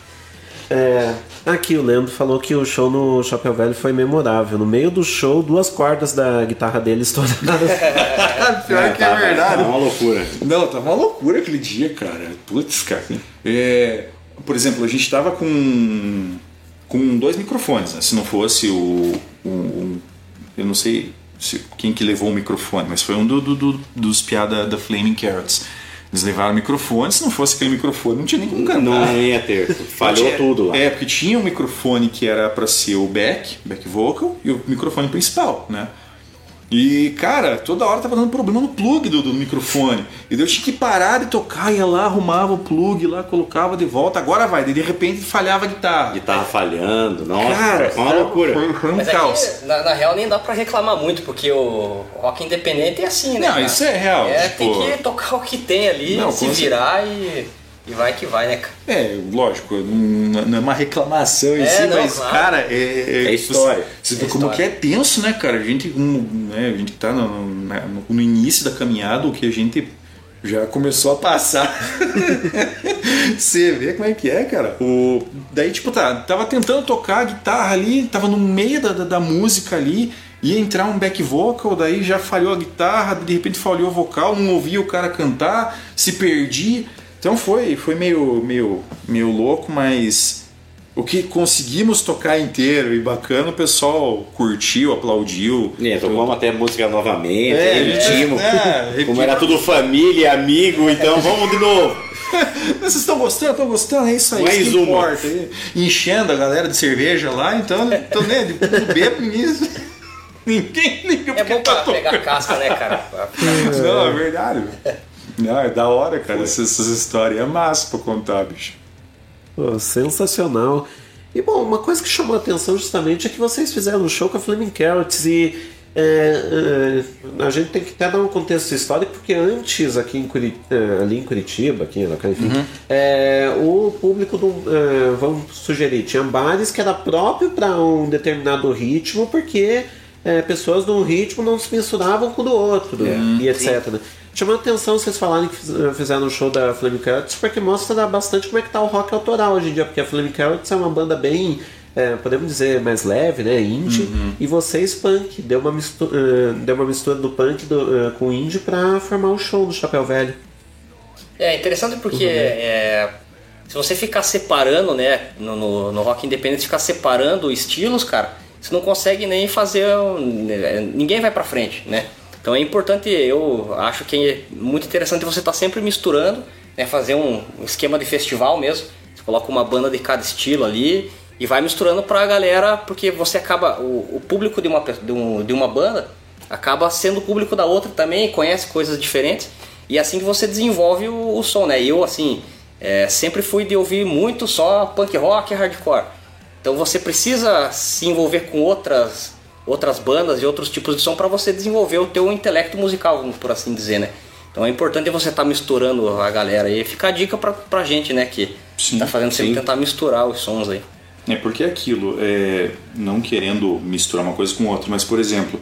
É, aqui o Leandro falou que o show no Chapéu Velho foi memorável. No meio do show, duas cordas da guitarra dele estouraram. Pior que é verdade. Tá uma loucura. Não, tava uma loucura aquele dia, cara. Putz, cara. É, por exemplo, a gente tava com, com dois microfones, né? Se não fosse o. o- o- eu não sei se- quem que levou o microfone, mas foi um do, do- do- dos piada da Flaming Carrots. Eles levaram o microfone, se não fosse aquele microfone, não tinha nem como cantar. Não ia ter. Falhou Tinha- tudo lá. É, porque tinha um microfone que era pra ser o back, back vocal, e o microfone principal, né? E, cara, toda hora tava dando problema no plug do, do microfone. E daí eu tinha que parar de tocar, ia lá, arrumava o plug lá, colocava de volta, agora vai. De repente falhava a guitarra. Guitarra falhando, nossa, Cara, foi uma loucura. Foi, foi um Mas é caos. que, na, na real, nem dá pra reclamar muito, porque o rock independente é assim, né? Não, cara? isso é real, É, tipo- tem que tocar o que tem ali, Não, se virar e, e vai que vai, né, cara? É, lógico, não, é uma reclamação em É, si, não, mas, claro. cara, é, É história. Você, É como história. que é tenso, né, cara? A gente, um, né, a gente tá no, no, no início da caminhada, o que a gente já começou a passar. você vê como é que é, cara? O, daí, tipo, tá, tava tentando tocar a guitarra ali, tava no meio da, da, da música ali, ia entrar um back vocal, daí já falhou a guitarra, de repente falhou o vocal, não ouvia o cara cantar, se perdi. Então foi, foi meio, meio, meio louco, mas o que conseguimos tocar inteiro e bacana, o pessoal curtiu, aplaudiu. É, tocamos até música novamente, É, repetimos. é, Como repetimos. era tudo família, amigo, então vamos de novo. Vocês estão gostando? Estão gostando? É isso aí. Mais isso que uma. importa. Enchendo a galera de cerveja lá, então, então né, de bebo nisso. Ninguém liga É bom pra pegar casca, né, cara? Não, é verdade. Não, é da hora, cara. Essas, essas histórias é massa pra contar, bicho. Pô, sensacional. E bom, uma coisa que chamou a atenção justamente é que vocês fizeram um show com a Flaming Carrots e é, é, a gente tem que até dar um contexto histórico porque antes aqui em Curi- é, ali em Curitiba, aqui enfim, é, o público do, é, vamos sugerir, tinha bares que era próprio para um determinado ritmo porque é, pessoas de um ritmo não se misturavam com o do outro e etc. né? Chamou a atenção vocês falarem que fiz- fizeram um show da Flame Carrots, porque mostra bastante como é que tá o rock autoral hoje em dia, porque a Flame Carrots é uma banda bem, é, podemos dizer, mais leve, né, indie, e vocês punk, deu uma mistura, deu uma mistura do punk do, eh, com o indie pra formar o show do Chapéu Velho. É interessante porque é, se você ficar separando, né, no, no, no rock independente, ficar separando estilos, cara, você não consegue nem fazer. um- né, Ninguém vai pra frente, né? Então é importante, eu acho que é muito interessante você estar sempre misturando, né, fazer um, esquema de festival mesmo. Você coloca uma banda de cada estilo ali e vai misturando pra galera, porque você acaba. O, o público de uma, de, um- de uma banda acaba sendo o público da outra também, conhece coisas diferentes. E é assim que você desenvolve o, o som, né? Eu, assim, é, sempre fui de ouvir muito só punk rock e hardcore. Então você precisa se envolver com outras, outras bandas e outros tipos de som para você desenvolver o teu intelecto musical, vamos por assim dizer, né? Então é importante você estar misturando a galera aí. Fica a dica pra, pra gente, né? Que tá fazendo sempre sim. tentar misturar os sons aí. É porque é aquilo, é, não querendo misturar uma coisa com outra, mas por exemplo,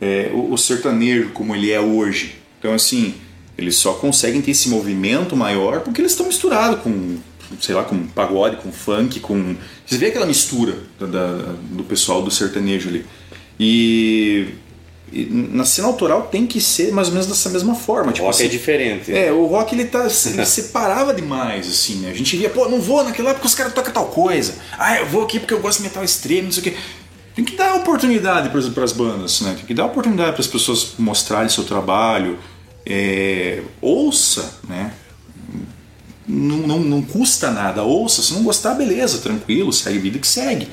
é, o, o sertanejo como ele é hoje, então assim, eles só conseguem ter esse movimento maior porque eles estão misturados com, sei lá, com pagode, com funk, com. Você vê aquela mistura da- da- do pessoal do sertanejo ali. E, e na cena autoral tem que ser mais ou menos dessa mesma forma. Tipo, rock é assim, diferente. É, o rock ele, tá, ele separava demais, assim, né? A gente via, pô, não vou naquela época os caras tocam tal coisa. Ah, eu vou aqui porque eu gosto de metal extremo, não sei o quê. Tem que dar oportunidade para as bandas, né? Tem que dar oportunidade para as pessoas mostrarem seu trabalho. É, ouça, né? Não, não, não custa nada, ouça. Se não gostar, beleza, tranquilo, segue vida que segue.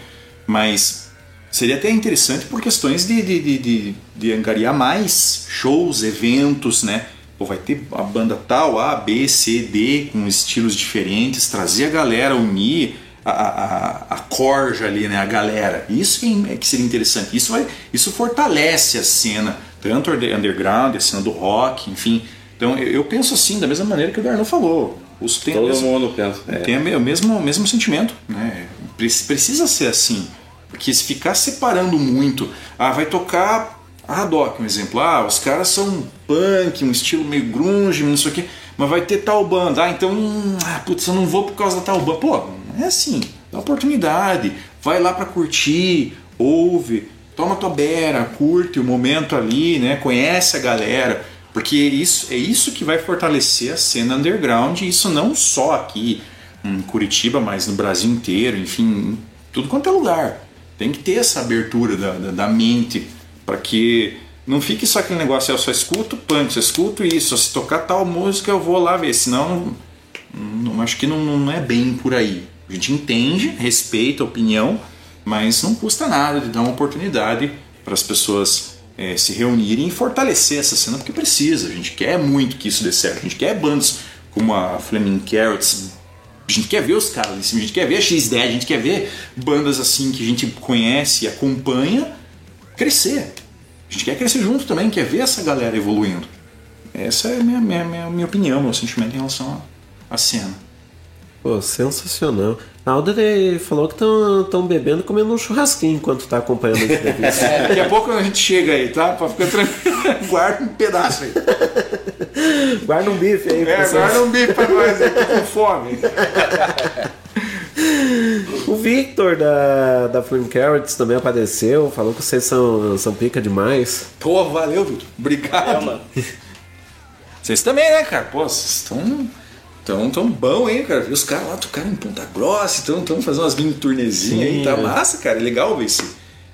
Mas seria até interessante por questões de, de, de, de, de angariar mais shows, eventos, né? Pô, vai ter a banda tal, A, B, C, D, com estilos diferentes, trazer a galera, unir a, a, a corja ali, né? A galera. Isso é que seria interessante. Isso, vai, isso fortalece a cena, tanto underground, a cena do rock, enfim. Então eu, eu penso assim, da mesma maneira que o Darno falou. Os tem Todo mesmo- mundo pensa. é. tem o mesmo, mesmo sentimento, né? Pre- Precisa ser assim. Porque se ficar separando muito, ah, vai tocar a Haddock, um exemplo. Ah, os caras são punk, um estilo meio grunge, não sei o quê, mas vai ter tal banda. Ah, então, ah, putz, eu não vou por causa da tal banda. Pô, é assim. Dá oportunidade. Vai lá pra curtir, ouve, toma tua beira, curte o momento ali, né? Conhece a galera. Porque isso, é isso que vai fortalecer a cena underground, e isso não só aqui em Curitiba, mas no Brasil inteiro, enfim, tudo quanto é lugar. Tem que ter essa abertura da, da, da mente para que não fique só aquele negócio, eu só escuto punk, só escuto isso, se tocar tal música eu vou lá ver, senão não, acho que não, não é bem por aí. A gente entende, respeita a opinião, mas não custa nada de dar uma oportunidade para as pessoas eh, se reunirem e fortalecer essa cena, porque precisa. A gente quer muito que isso dê certo. A gente quer bandas como a Flaming Carrots. A gente quer ver os caras em cima, a gente quer ver a X10, a gente quer ver bandas assim que a gente conhece e acompanha crescer. A gente quer crescer junto também, quer ver essa galera evoluindo. Essa é a minha, minha, minha, minha opinião, meu sentimento em relação à cena. Pô, sensacional. A Audrey falou que estão bebendo e comendo um churrasquinho enquanto tá acompanhando a entrevista. É, daqui a pouco a gente chega aí, tá? Pra ficar tranquilo. Guarda um pedaço aí. Guarda um bife aí. É, pessoal. guarda um bife pra nós aí, tô com fome. O Victor da, da Flame Carrots também apareceu, falou que vocês são, são pica demais. Pô, valeu, Vitor. Obrigado. Vocês também, né, cara? Pô, vocês estão tão, tão bom, hein, cara? Os caras lá tocaram em Ponta Grossa, estão tão fazendo umas mini turnezinhas aí, tá é. massa, cara. É legal ver esse,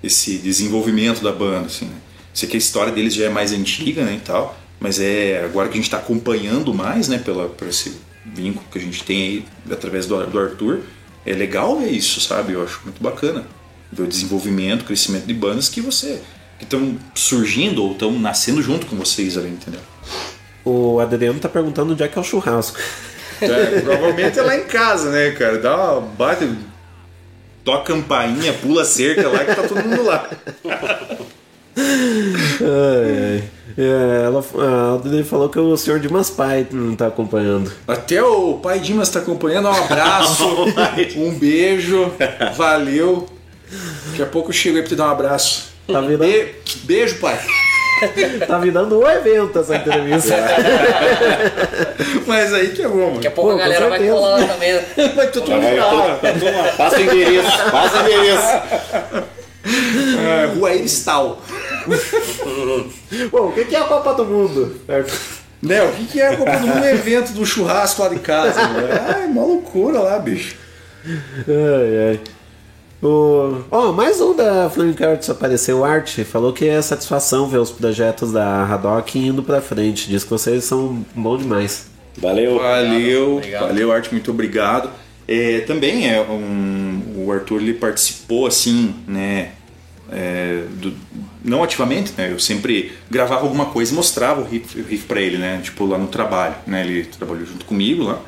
esse desenvolvimento da banda, assim, né? Sei que a história deles já é mais antiga, né, e tal, mas é agora que a gente tá acompanhando mais, né, pela, por esse vínculo que a gente tem aí através do, do Arthur, é legal ver isso, sabe? Eu acho muito bacana ver o desenvolvimento, o crescimento de bandas que você que estão surgindo ou estão nascendo junto com vocês ali, entendeu? O Adriano tá perguntando onde é que é o churrasco. É, provavelmente é lá em casa, né, cara? Dá uma bate, toca campainha, pula cerca lá que tá todo mundo lá. Ai, ai. É, ela, a Audrey falou que o senhor Dimas Pai não tá acompanhando. Até o pai Dimas tá acompanhando, um abraço, um beijo, valeu. Daqui a pouco eu chego aí pra te dar um abraço. Tá virando, Be- beijo, pai. tá virando um evento essa entrevista. Mas aí que é bom, mano. Daqui a pouco Pô, a galera vai colar lá também. Vai todo mundo lá. todo- todo mundo- Passa o endereço, passa o endereço. É, Rua Eristal. Pô, o que é a Copa do Mundo? Né, o que, é a Copa do Mundo? Um evento do churrasco lá de casa. Né? Ai, uma loucura lá, bicho. Ai, ai. O... Ó, mais um da Flame Carrots apareceu, o Art, falou que é satisfação ver os projetos da Haddock indo pra frente. Diz que vocês são bom demais. Valeu. Valeu, Obrigado. valeu, Arte, muito obrigado. É, também é um, o Arthur ele participou assim, né? é, do- não ativamente, né? Eu sempre gravava alguma coisa e mostrava o riff, o riff para ele, né? Tipo lá no trabalho, né? Ele trabalhou junto comigo lá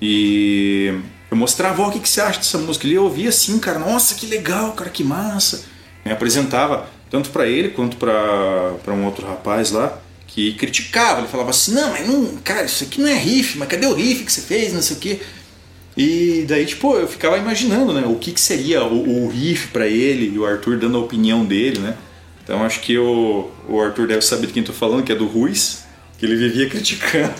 e eu mostrava, ó, o que, que você acha dessa música? Ele ouvia assim, cara, nossa, que legal, cara, que massa. Me apresentava tanto para ele quanto para um outro rapaz lá que criticava, ele falava assim, não, mas não, cara, isso aqui não é riff, mas cadê o riff que você fez, não sei o quê. E daí, tipo, eu ficava imaginando, né, o que, que seria o, o riff para ele e o Arthur dando a opinião dele, né. Então acho que o, o Arthur deve saber de quem eu tô falando, que é do Ruiz, que ele vivia criticando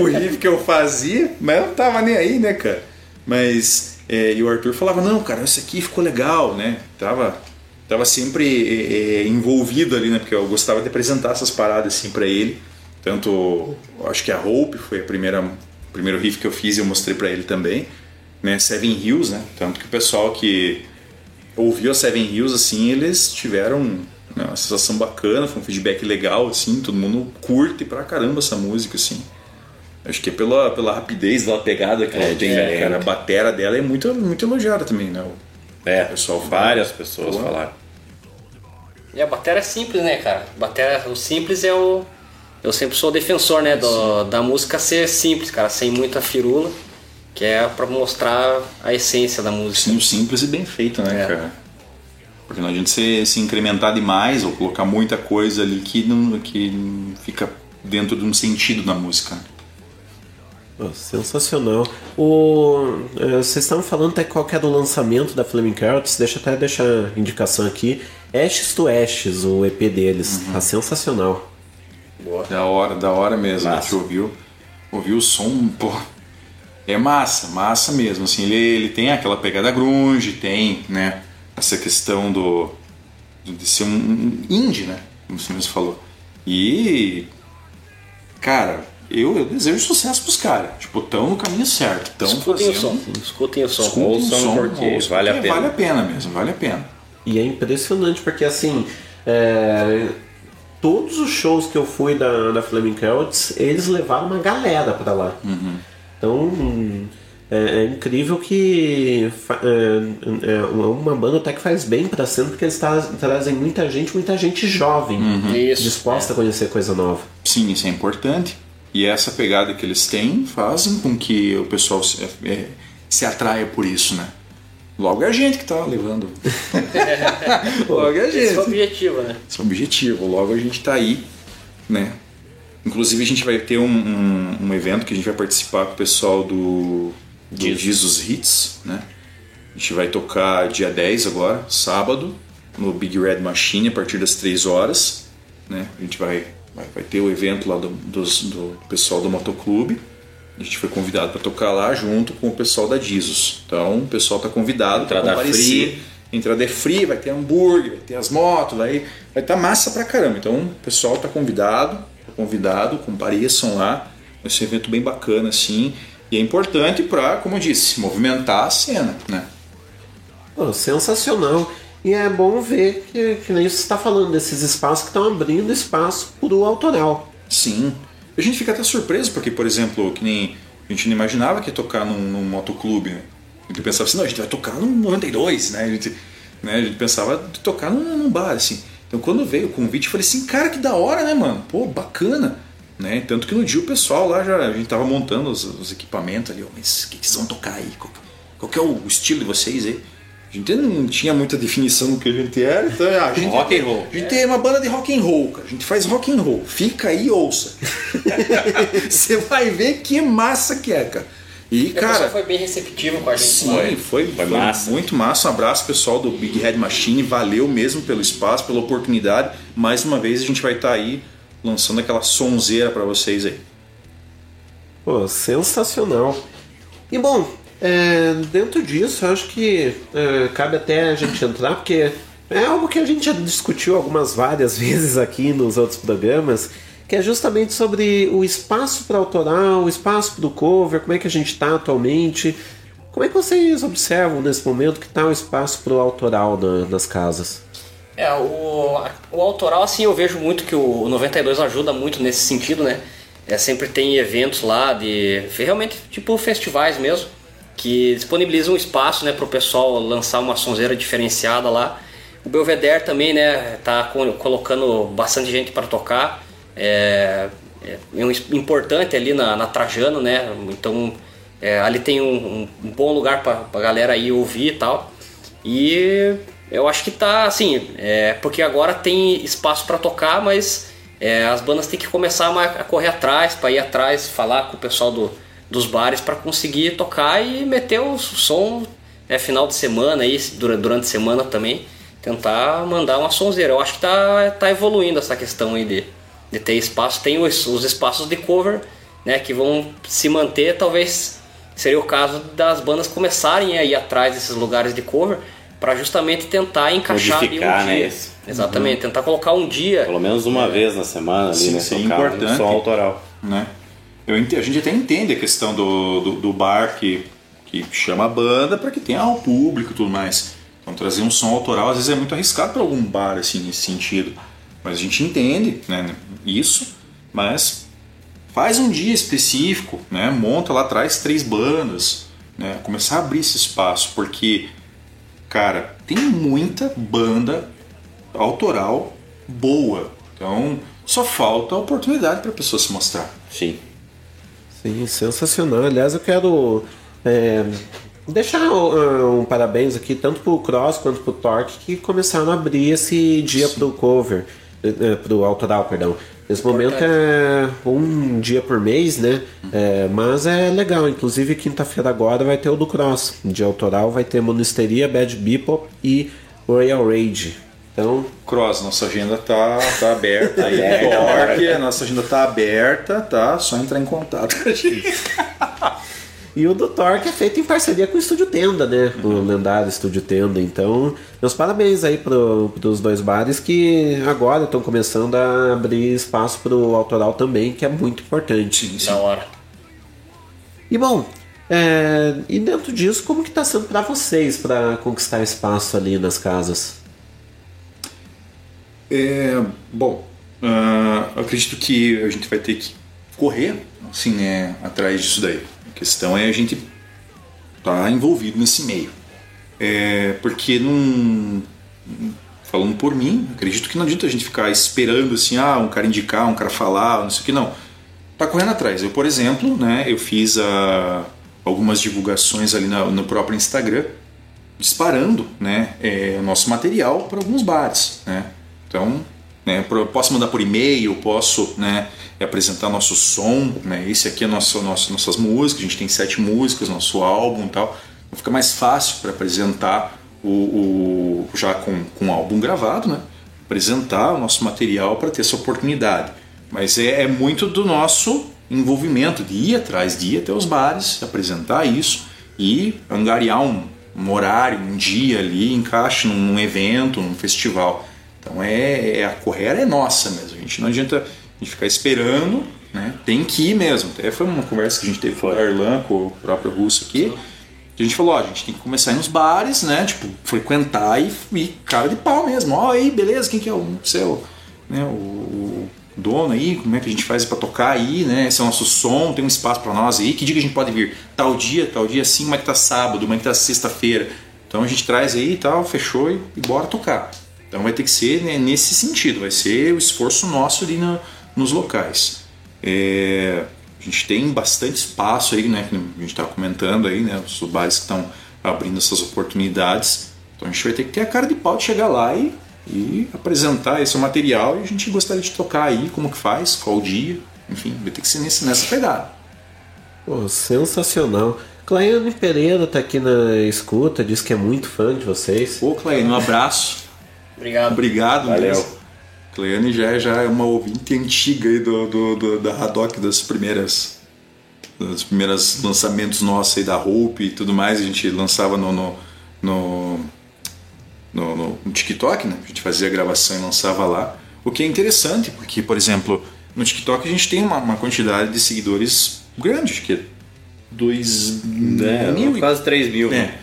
o riff que eu fazia, mas eu não tava nem aí, né, cara. Mas, é, e o Arthur falava, não, cara, isso aqui ficou legal, né, tava, tava sempre é, é, envolvido ali, né, porque eu gostava de apresentar essas paradas assim para ele. Tanto, acho que a Hope foi a primeira, o primeiro riff que eu fiz e eu mostrei para ele também, né, Seven Hills, né, tanto que o pessoal que ouviu a Seven Hills, assim, eles tiveram né, uma sensação bacana, foi um feedback legal, assim, todo mundo curte pra caramba essa música, assim. Acho que é pela, pela rapidez, pela pegada que ela tem, né, cara? A batera dela é muito, muito elogiada também, né? O É, pessoal várias pessoas Pô. falaram. E a bateria é simples, né, cara? Bateria, o simples é o. Eu sempre sou defensor, né, do, da música ser simples, cara, sem muita firula, que é pra mostrar a essência da música. Sim, o simples e bem feito, né, É. cara? Porque não adianta você se incrementar demais ou colocar muita coisa ali que não, que fica dentro de um sentido na música. Pô, sensacional. O, eh, vocês estavam falando até qual que era o lançamento da Flaming Carrots, deixa eu até deixar a indicação aqui. Ashes to Ashes, o EP deles. Tá sensacional. Da hora, da hora mesmo. A gente ouviu, ouviu o som, pô. É massa, massa mesmo. Assim, ele, ele tem aquela pegada grunge, tem, né? Essa questão do de ser um, um indie, né? Como você mesmo falou. E cara, eu, eu desejo sucesso pros caras. Tipo, tão no caminho certo. Tão Escutem o fazendo- som, escutem o som. Escutem o som, porque ouçam, vale a porque pena. Vale a pena mesmo, vale a pena. E é impressionante porque assim. é, todos os shows que eu fui da, da Flaming Carrots, eles levaram uma galera pra lá. Então é, é incrível que é, é uma banda até que faz bem pra cena porque eles tra- trazem muita gente, muita gente jovem, Isso, disposta a conhecer coisa nova. Sim, isso é importante. E essa pegada que eles têm fazem com que o pessoal se, é, se atraia por isso, né? Logo é a gente que tá levando. Logo é a gente. Esse é o objetivo, né? Esse é o objetivo. Logo a gente tá aí, né? Inclusive a gente vai ter um, um, um evento que a gente vai participar com o pessoal do, do Jesus Hits, né? A gente vai tocar dia 10 agora, sábado, no Big Red Machine, a partir das 3 horas. Né? A gente vai, vai, vai ter o evento lá do, dos- do pessoal do Motoclube. A gente foi convidado para tocar lá junto com o pessoal da Jesus. Então o pessoal tá convidado para Entrada comparecer. free. Entrada é free, vai ter hambúrguer, vai ter as motos, vai vai estar massa pra caramba. Então o pessoal tá convidado, tá convidado, compareçam lá. Vai ser um evento bem bacana assim. E é importante para, como eu disse, movimentar a cena, né? Pô, sensacional. E é bom ver que, que nem você está falando desses espaços que estão abrindo espaço pro autoral. Sim. A gente fica até surpreso, porque, por exemplo, que nem a gente não imaginava que ia tocar num, num motoclube. A gente pensava assim, não, a gente vai tocar no 92, né? A gente, né? A gente pensava de tocar num, num bar, assim. Então quando veio o convite, eu falei assim, cara, que da hora, né, mano? Pô, bacana. Né? Tanto que no dia o pessoal lá já, a gente tava montando os, os equipamentos ali, ó, mas o que, que vocês vão tocar aí? Qual, qual que é o estilo de vocês aí? A gente não tinha muita definição do que a gente era, então ah, a gente, Rock and roll. A gente tem uma banda de rock and roll, cara. A gente faz rock and roll. Fica aí e ouça. Você vai ver que massa que é, cara. E, E a pessoa cara, foi bem receptivo com a gente. sim, lá. foi, foi, muito massa. Um abraço, pessoal do Big Head Machine. Valeu mesmo pelo espaço, pela oportunidade. Mais uma vez a gente vai estar aí lançando aquela sonzeira pra vocês aí. Pô, sensacional. E bom, é, dentro disso, acho que é, cabe até a gente entrar, porque é algo que a gente já discutiu algumas várias vezes aqui nos outros programas, que é justamente sobre o espaço para autoral, o espaço para o cover, como é que a gente está atualmente. Como é que vocês observam nesse momento que está o espaço para o autoral na- nas casas? É, o, o autoral, assim, eu vejo muito que o 92 ajuda muito nesse sentido, né? É, sempre tem eventos lá de. Realmente, tipo festivais mesmo, que disponibilizam um espaço, né, pro pessoal lançar uma sonzeira diferenciada lá. O Belvedere também, né, tá co- colocando bastante gente para tocar. É, é um es- importante ali na, na Trajano, né? Então, é, ali tem um, um- um bom lugar pra, pra galera ir ouvir e tal. E eu acho que tá assim, é, porque agora tem espaço para tocar, mas é, as bandas têm que começar a, a correr atrás, para ir atrás, falar com o pessoal do, dos bares para conseguir tocar e meter o som é, final de semana aí, durante, durante a semana também, tentar mandar uma sonzeira. Eu acho que tá, tá evoluindo essa questão aí de, de ter espaço. Tem os, os espaços de cover, né, que vão se manter, talvez seria o caso das bandas começarem a ir atrás desses lugares de cover para justamente tentar encaixar ali um dia. né, isso. Exatamente, tentar colocar um dia. Pelo menos uma É. vez na semana ali, Sim, né? sim, tocar um importante. som autoral. Né? Eu a gente até entende a questão do, do, do bar que, que chama a banda para que tenha o público e tudo mais. Então trazer um som autoral às vezes é muito arriscado para algum bar assim nesse sentido. Mas a gente entende né, isso, mas faz um dia específico, né? monta lá atrás três bandas, né? começar a abrir esse espaço, porque, cara, tem muita banda autoral boa. Então só falta a oportunidade para a pessoa se mostrar. Sim. Sim, sensacional. Aliás, eu quero é, deixar um, um parabéns aqui tanto pro Cross quanto pro Torque que começaram a abrir esse dia pro cover, eh, pro autoral, perdão. Nesse momento é um dia por mês, né? É, mas é legal. Inclusive, quinta-feira agora vai ter o do Cross. Dia autoral vai ter Monasteria, Bad Bebop e Royal Rage. Então, Cross, nossa agenda tá, tá aberta aí. É, Torque, a nossa agenda tá aberta, tá? Só entrar em contato com a gente. E o do Torque é feito em parceria com o Estúdio Tenda, né? O lendário Estúdio Tenda. Então, meus parabéns aí pro, pros dois bares que agora estão começando a abrir espaço pro autoral também, que é muito importante. Da hora. E bom, é, e dentro disso, como que tá sendo para vocês para conquistar espaço ali nas casas? É, bom, eu acredito que a gente vai ter que correr, assim, né, atrás disso daí. A questão é a gente estar tá envolvido nesse meio. É, porque não. Falando por mim, acredito que não adianta a gente ficar esperando assim, ah, um cara indicar, um cara falar, não sei o que, não. Tá correndo atrás. Eu, por exemplo, né, eu fiz ah, algumas divulgações ali na- no próprio Instagram, disparando né, é, o nosso material para alguns bares. Né? Então, né, posso mandar por e-mail, posso né, apresentar nosso som. Né? Esse aqui é nosso, nosso, nossas músicas, a gente tem sete músicas, nosso álbum e tal. Então fica mais fácil para apresentar o, o- já com, com o álbum gravado, né? apresentar o nosso material para ter essa oportunidade. Mas é, é muito do nosso envolvimento, de ir atrás, de ir até os bares, apresentar isso e angariar um, um horário, um dia ali, encaixe num, num evento, num festival. Então é, é- a correra é nossa mesmo. A gente não adianta a gente ficar esperando, né? Tem que ir mesmo. Até foi uma conversa que a gente teve com o Arlan, com o próprio Russo aqui. que A gente falou, ó, a gente tem que começar a ir nos bares, né? Tipo, frequentar e, e cara de pau mesmo. Ó, aí, beleza, quem que é o seu, né? O, o dono aí, como é que a gente faz para tocar aí, né? Esse é o nosso som, tem um espaço para nós aí. Que dia que a gente pode vir? Tal dia, tal dia sim, mas que tá sábado, mas que tá sexta-feira. Então a gente traz aí e tal, fechou e, e bora tocar. Então vai ter que ser né, nesse sentido, vai ser o esforço nosso ali na- nos locais. É, a gente tem bastante espaço aí, né? Que a gente estava comentando aí, né? Os bares que estão abrindo essas oportunidades. Então a gente vai ter que ter a cara de pau de chegar lá e, e apresentar esse material e a gente gostaria de tocar aí, como que faz, qual dia, enfim, vai ter que ser nesse, nessa pegada. Pô, sensacional. Claiane Pereira tá aqui na escuta, diz que é muito fã de vocês. Ô, Claiane, um abraço. Obrigado. Obrigado Valeu. mesmo. Cleane já, já é uma ouvinte antiga aí do, do, do- da Haddock, das primeiras dos primeiros lançamentos nossos aí da Hope e tudo mais, a gente lançava no, no, no, no- no- no TikTok, né? A gente fazia a gravação e lançava lá. O que é interessante, porque, por exemplo, no TikTok a gente tem uma, uma quantidade de seguidores grande, acho que é 2 É, mil. quase 3 mil. É.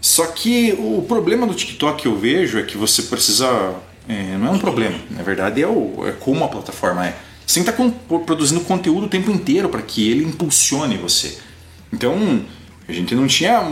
Só que o problema do TikTok que eu vejo é que você precisa. é, não é um problema, na verdade é, o, é como a plataforma é. Você tem que estar produzindo conteúdo o tempo inteiro para que ele impulsione você. Então, a gente não tinha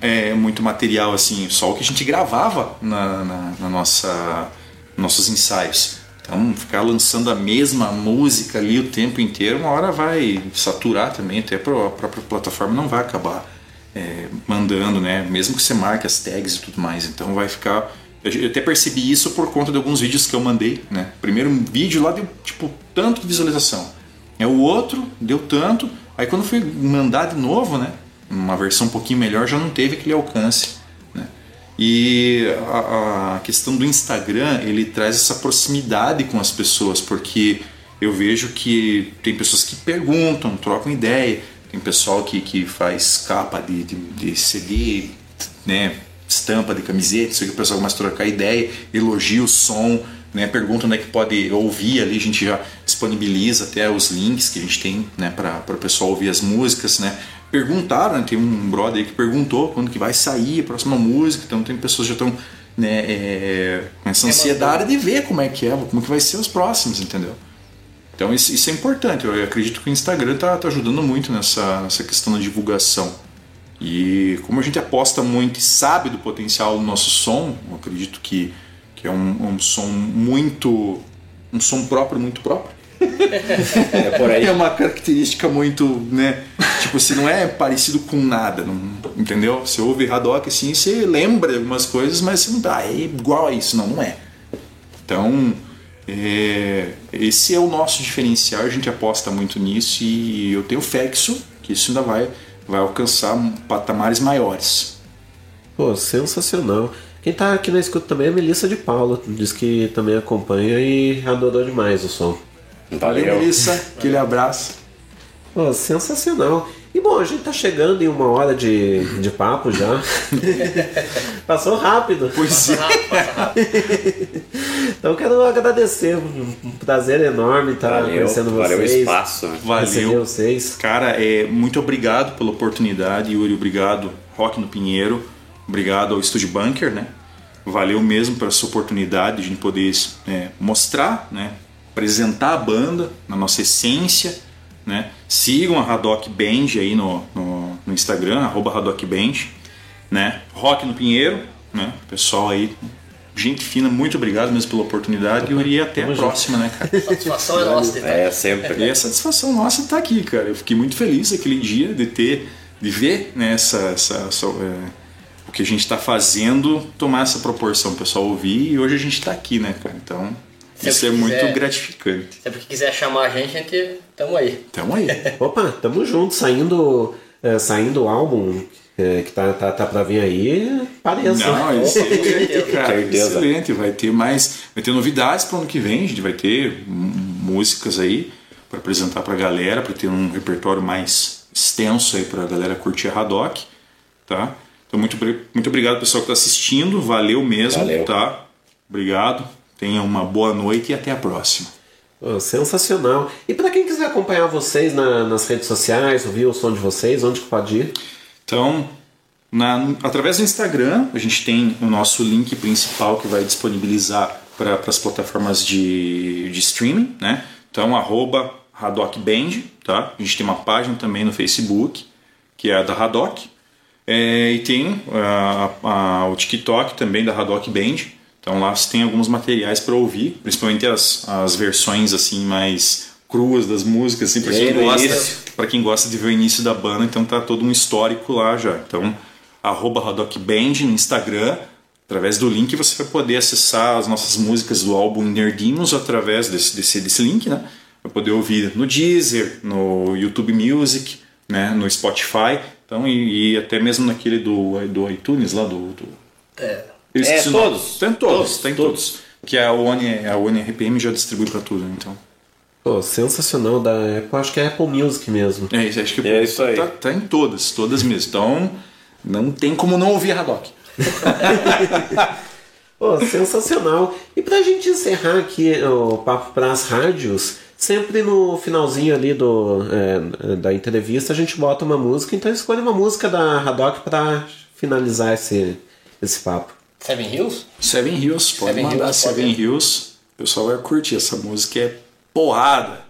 é, muito material assim, só o que a gente gravava na, na, na nossa nossos ensaios. Então, ficar lançando a mesma música ali o tempo inteiro, uma hora vai saturar também, até a própria plataforma não vai acabar é, mandando, né? Mesmo que você marque as tags e tudo mais. Então vai ficar Eu até percebi isso por conta de alguns vídeos que eu mandei, né? Primeiro um vídeo lá deu, tipo, tanto de visualização. É o outro, deu tanto. Aí quando fui mandar de novo, né? Uma versão um pouquinho melhor, já não teve aquele alcance. Né? E a, a questão do Instagram, ele traz essa proximidade com as pessoas, porque eu vejo que tem pessoas que perguntam, trocam ideia, tem pessoal que, que faz capa de, de, de CD, né? estampa de camiseta, isso aqui o pessoal começa a trocar ideia, elogia o som, né, pergunta onde é que pode ouvir ali, a gente já disponibiliza até os links que a gente tem né, para o pessoal ouvir as músicas. Né. Perguntaram, né, tem um brother aí que perguntou quando que vai sair a próxima música, então tem pessoas que já estão né, é, com essa ansiedade de ver como é que é, como que vai ser os próximos, entendeu? Então isso, isso é importante, eu acredito que o Instagram está tá ajudando muito nessa, nessa questão da divulgação. E como a gente aposta muito e sabe do potencial do nosso som, eu acredito que, que é um, um som muito. um som próprio, muito próprio. É por aí. É uma característica muito, né? Tipo, se não é parecido com nada, não, entendeu? Você ouve Haddock assim, você lembra algumas coisas, mas você não tá, é igual a isso, não, não é. Então, é, esse é o nosso diferencial, a gente aposta muito nisso e eu tenho fé que isso, que isso ainda vai, vai alcançar patamares maiores. Pô, sensacional. Quem tá aqui na escuta também é a Melissa de Paula, diz que também acompanha e adorou demais o som. Valeu, Melissa, aquele abraço. Pô, sensacional. E bom, a gente tá chegando em uma hora de, de papo já. Passou rápido. Pois é. então quero agradecer, um prazer enorme estar Valeu, conhecendo vocês. valeu o espaço, Valeu. vocês. Cara, é, muito obrigado pela oportunidade, Yuri. Obrigado, Rock no Pinheiro. Obrigado ao Estúdio Bunker, né? Valeu mesmo por essa oportunidade de a gente poder é, mostrar, né? Apresentar a banda na nossa essência, né? Sigam a Haddock Band aí no, no, no Instagram, arroba Haddock Band, né? Rock no Pinheiro, né? Pessoal aí, gente fina, muito obrigado mesmo pela oportunidade Yuri, e até a junto. próxima, né, cara? Satisfação é nossa, É, sempre. E a satisfação nossa estar aqui, cara. Eu fiquei muito feliz aquele dia de ter, de ver né, essa, essa, essa, é, o que a gente está fazendo tomar essa proporção, o pessoal ouvir e hoje a gente está aqui, né, cara? Então Sempre isso é que muito quiser. gratificante. Sempre que quiser chamar a gente, a gente tamo aí. Tamo aí. Opa, tamo junto, saindo, é, saindo o álbum é, que tá, tá, tá pra vir aí, pareça. Não, excelente, cara. Excelente. Vai ter mais. Vai ter novidades para o ano que vem. A gente vai ter músicas aí para apresentar para a galera, para ter um repertório mais extenso aí para a galera curtir a Haddock, tá? Então muito, muito obrigado pessoal que está assistindo. Valeu mesmo, Valeu. tá? Obrigado. Tenha uma boa noite e até a próxima. Pô, sensacional. E pra quem quiser acompanhar vocês na- nas redes sociais, ouvir o som de vocês, onde que pode ir? Então, na- através do Instagram, a gente tem o nosso link principal que vai disponibilizar para as plataformas de, de streaming, né? Então, arroba Haddock Band, tá? A gente tem uma página também no Facebook, que é a da Haddock. É, e tem ah, a- o TikTok também da Haddock Band. Então lá você tem alguns materiais para ouvir, principalmente as, as versões assim mais cruas das músicas, assim, para quem gosta, quem gosta de ver o início da banda, então tá todo um histórico lá já. Então arroba Haddock Band no Instagram, através do link você vai poder acessar as nossas músicas do álbum Nerdinhos através desse, desse, desse link, né? Vai poder ouvir no Deezer, no YouTube Music, né? no Spotify, então e, e até mesmo naquele do, do iTunes lá do, do É. É, nome. todos. Tem todos, Todos, tem todos. todos. Que a One, a One RPM já distribui para tudo, então. Pô, sensacional da Apple, acho que é Apple Music mesmo. É isso, acho que É isso aí. Tá, tá em todas, todas mesmo. Então, não tem como não ouvir a Haddock. Pô, sensacional. E pra gente encerrar aqui o papo pras rádios, sempre no finalzinho ali do, é, da entrevista a gente bota uma música, então escolha uma música da Haddock pra finalizar esse, esse papo. Seven Hills? Seven Hills, pode Seven mandar Hills, pode Seven ir. Hills. O pessoal vai curtir. Essa música é porrada.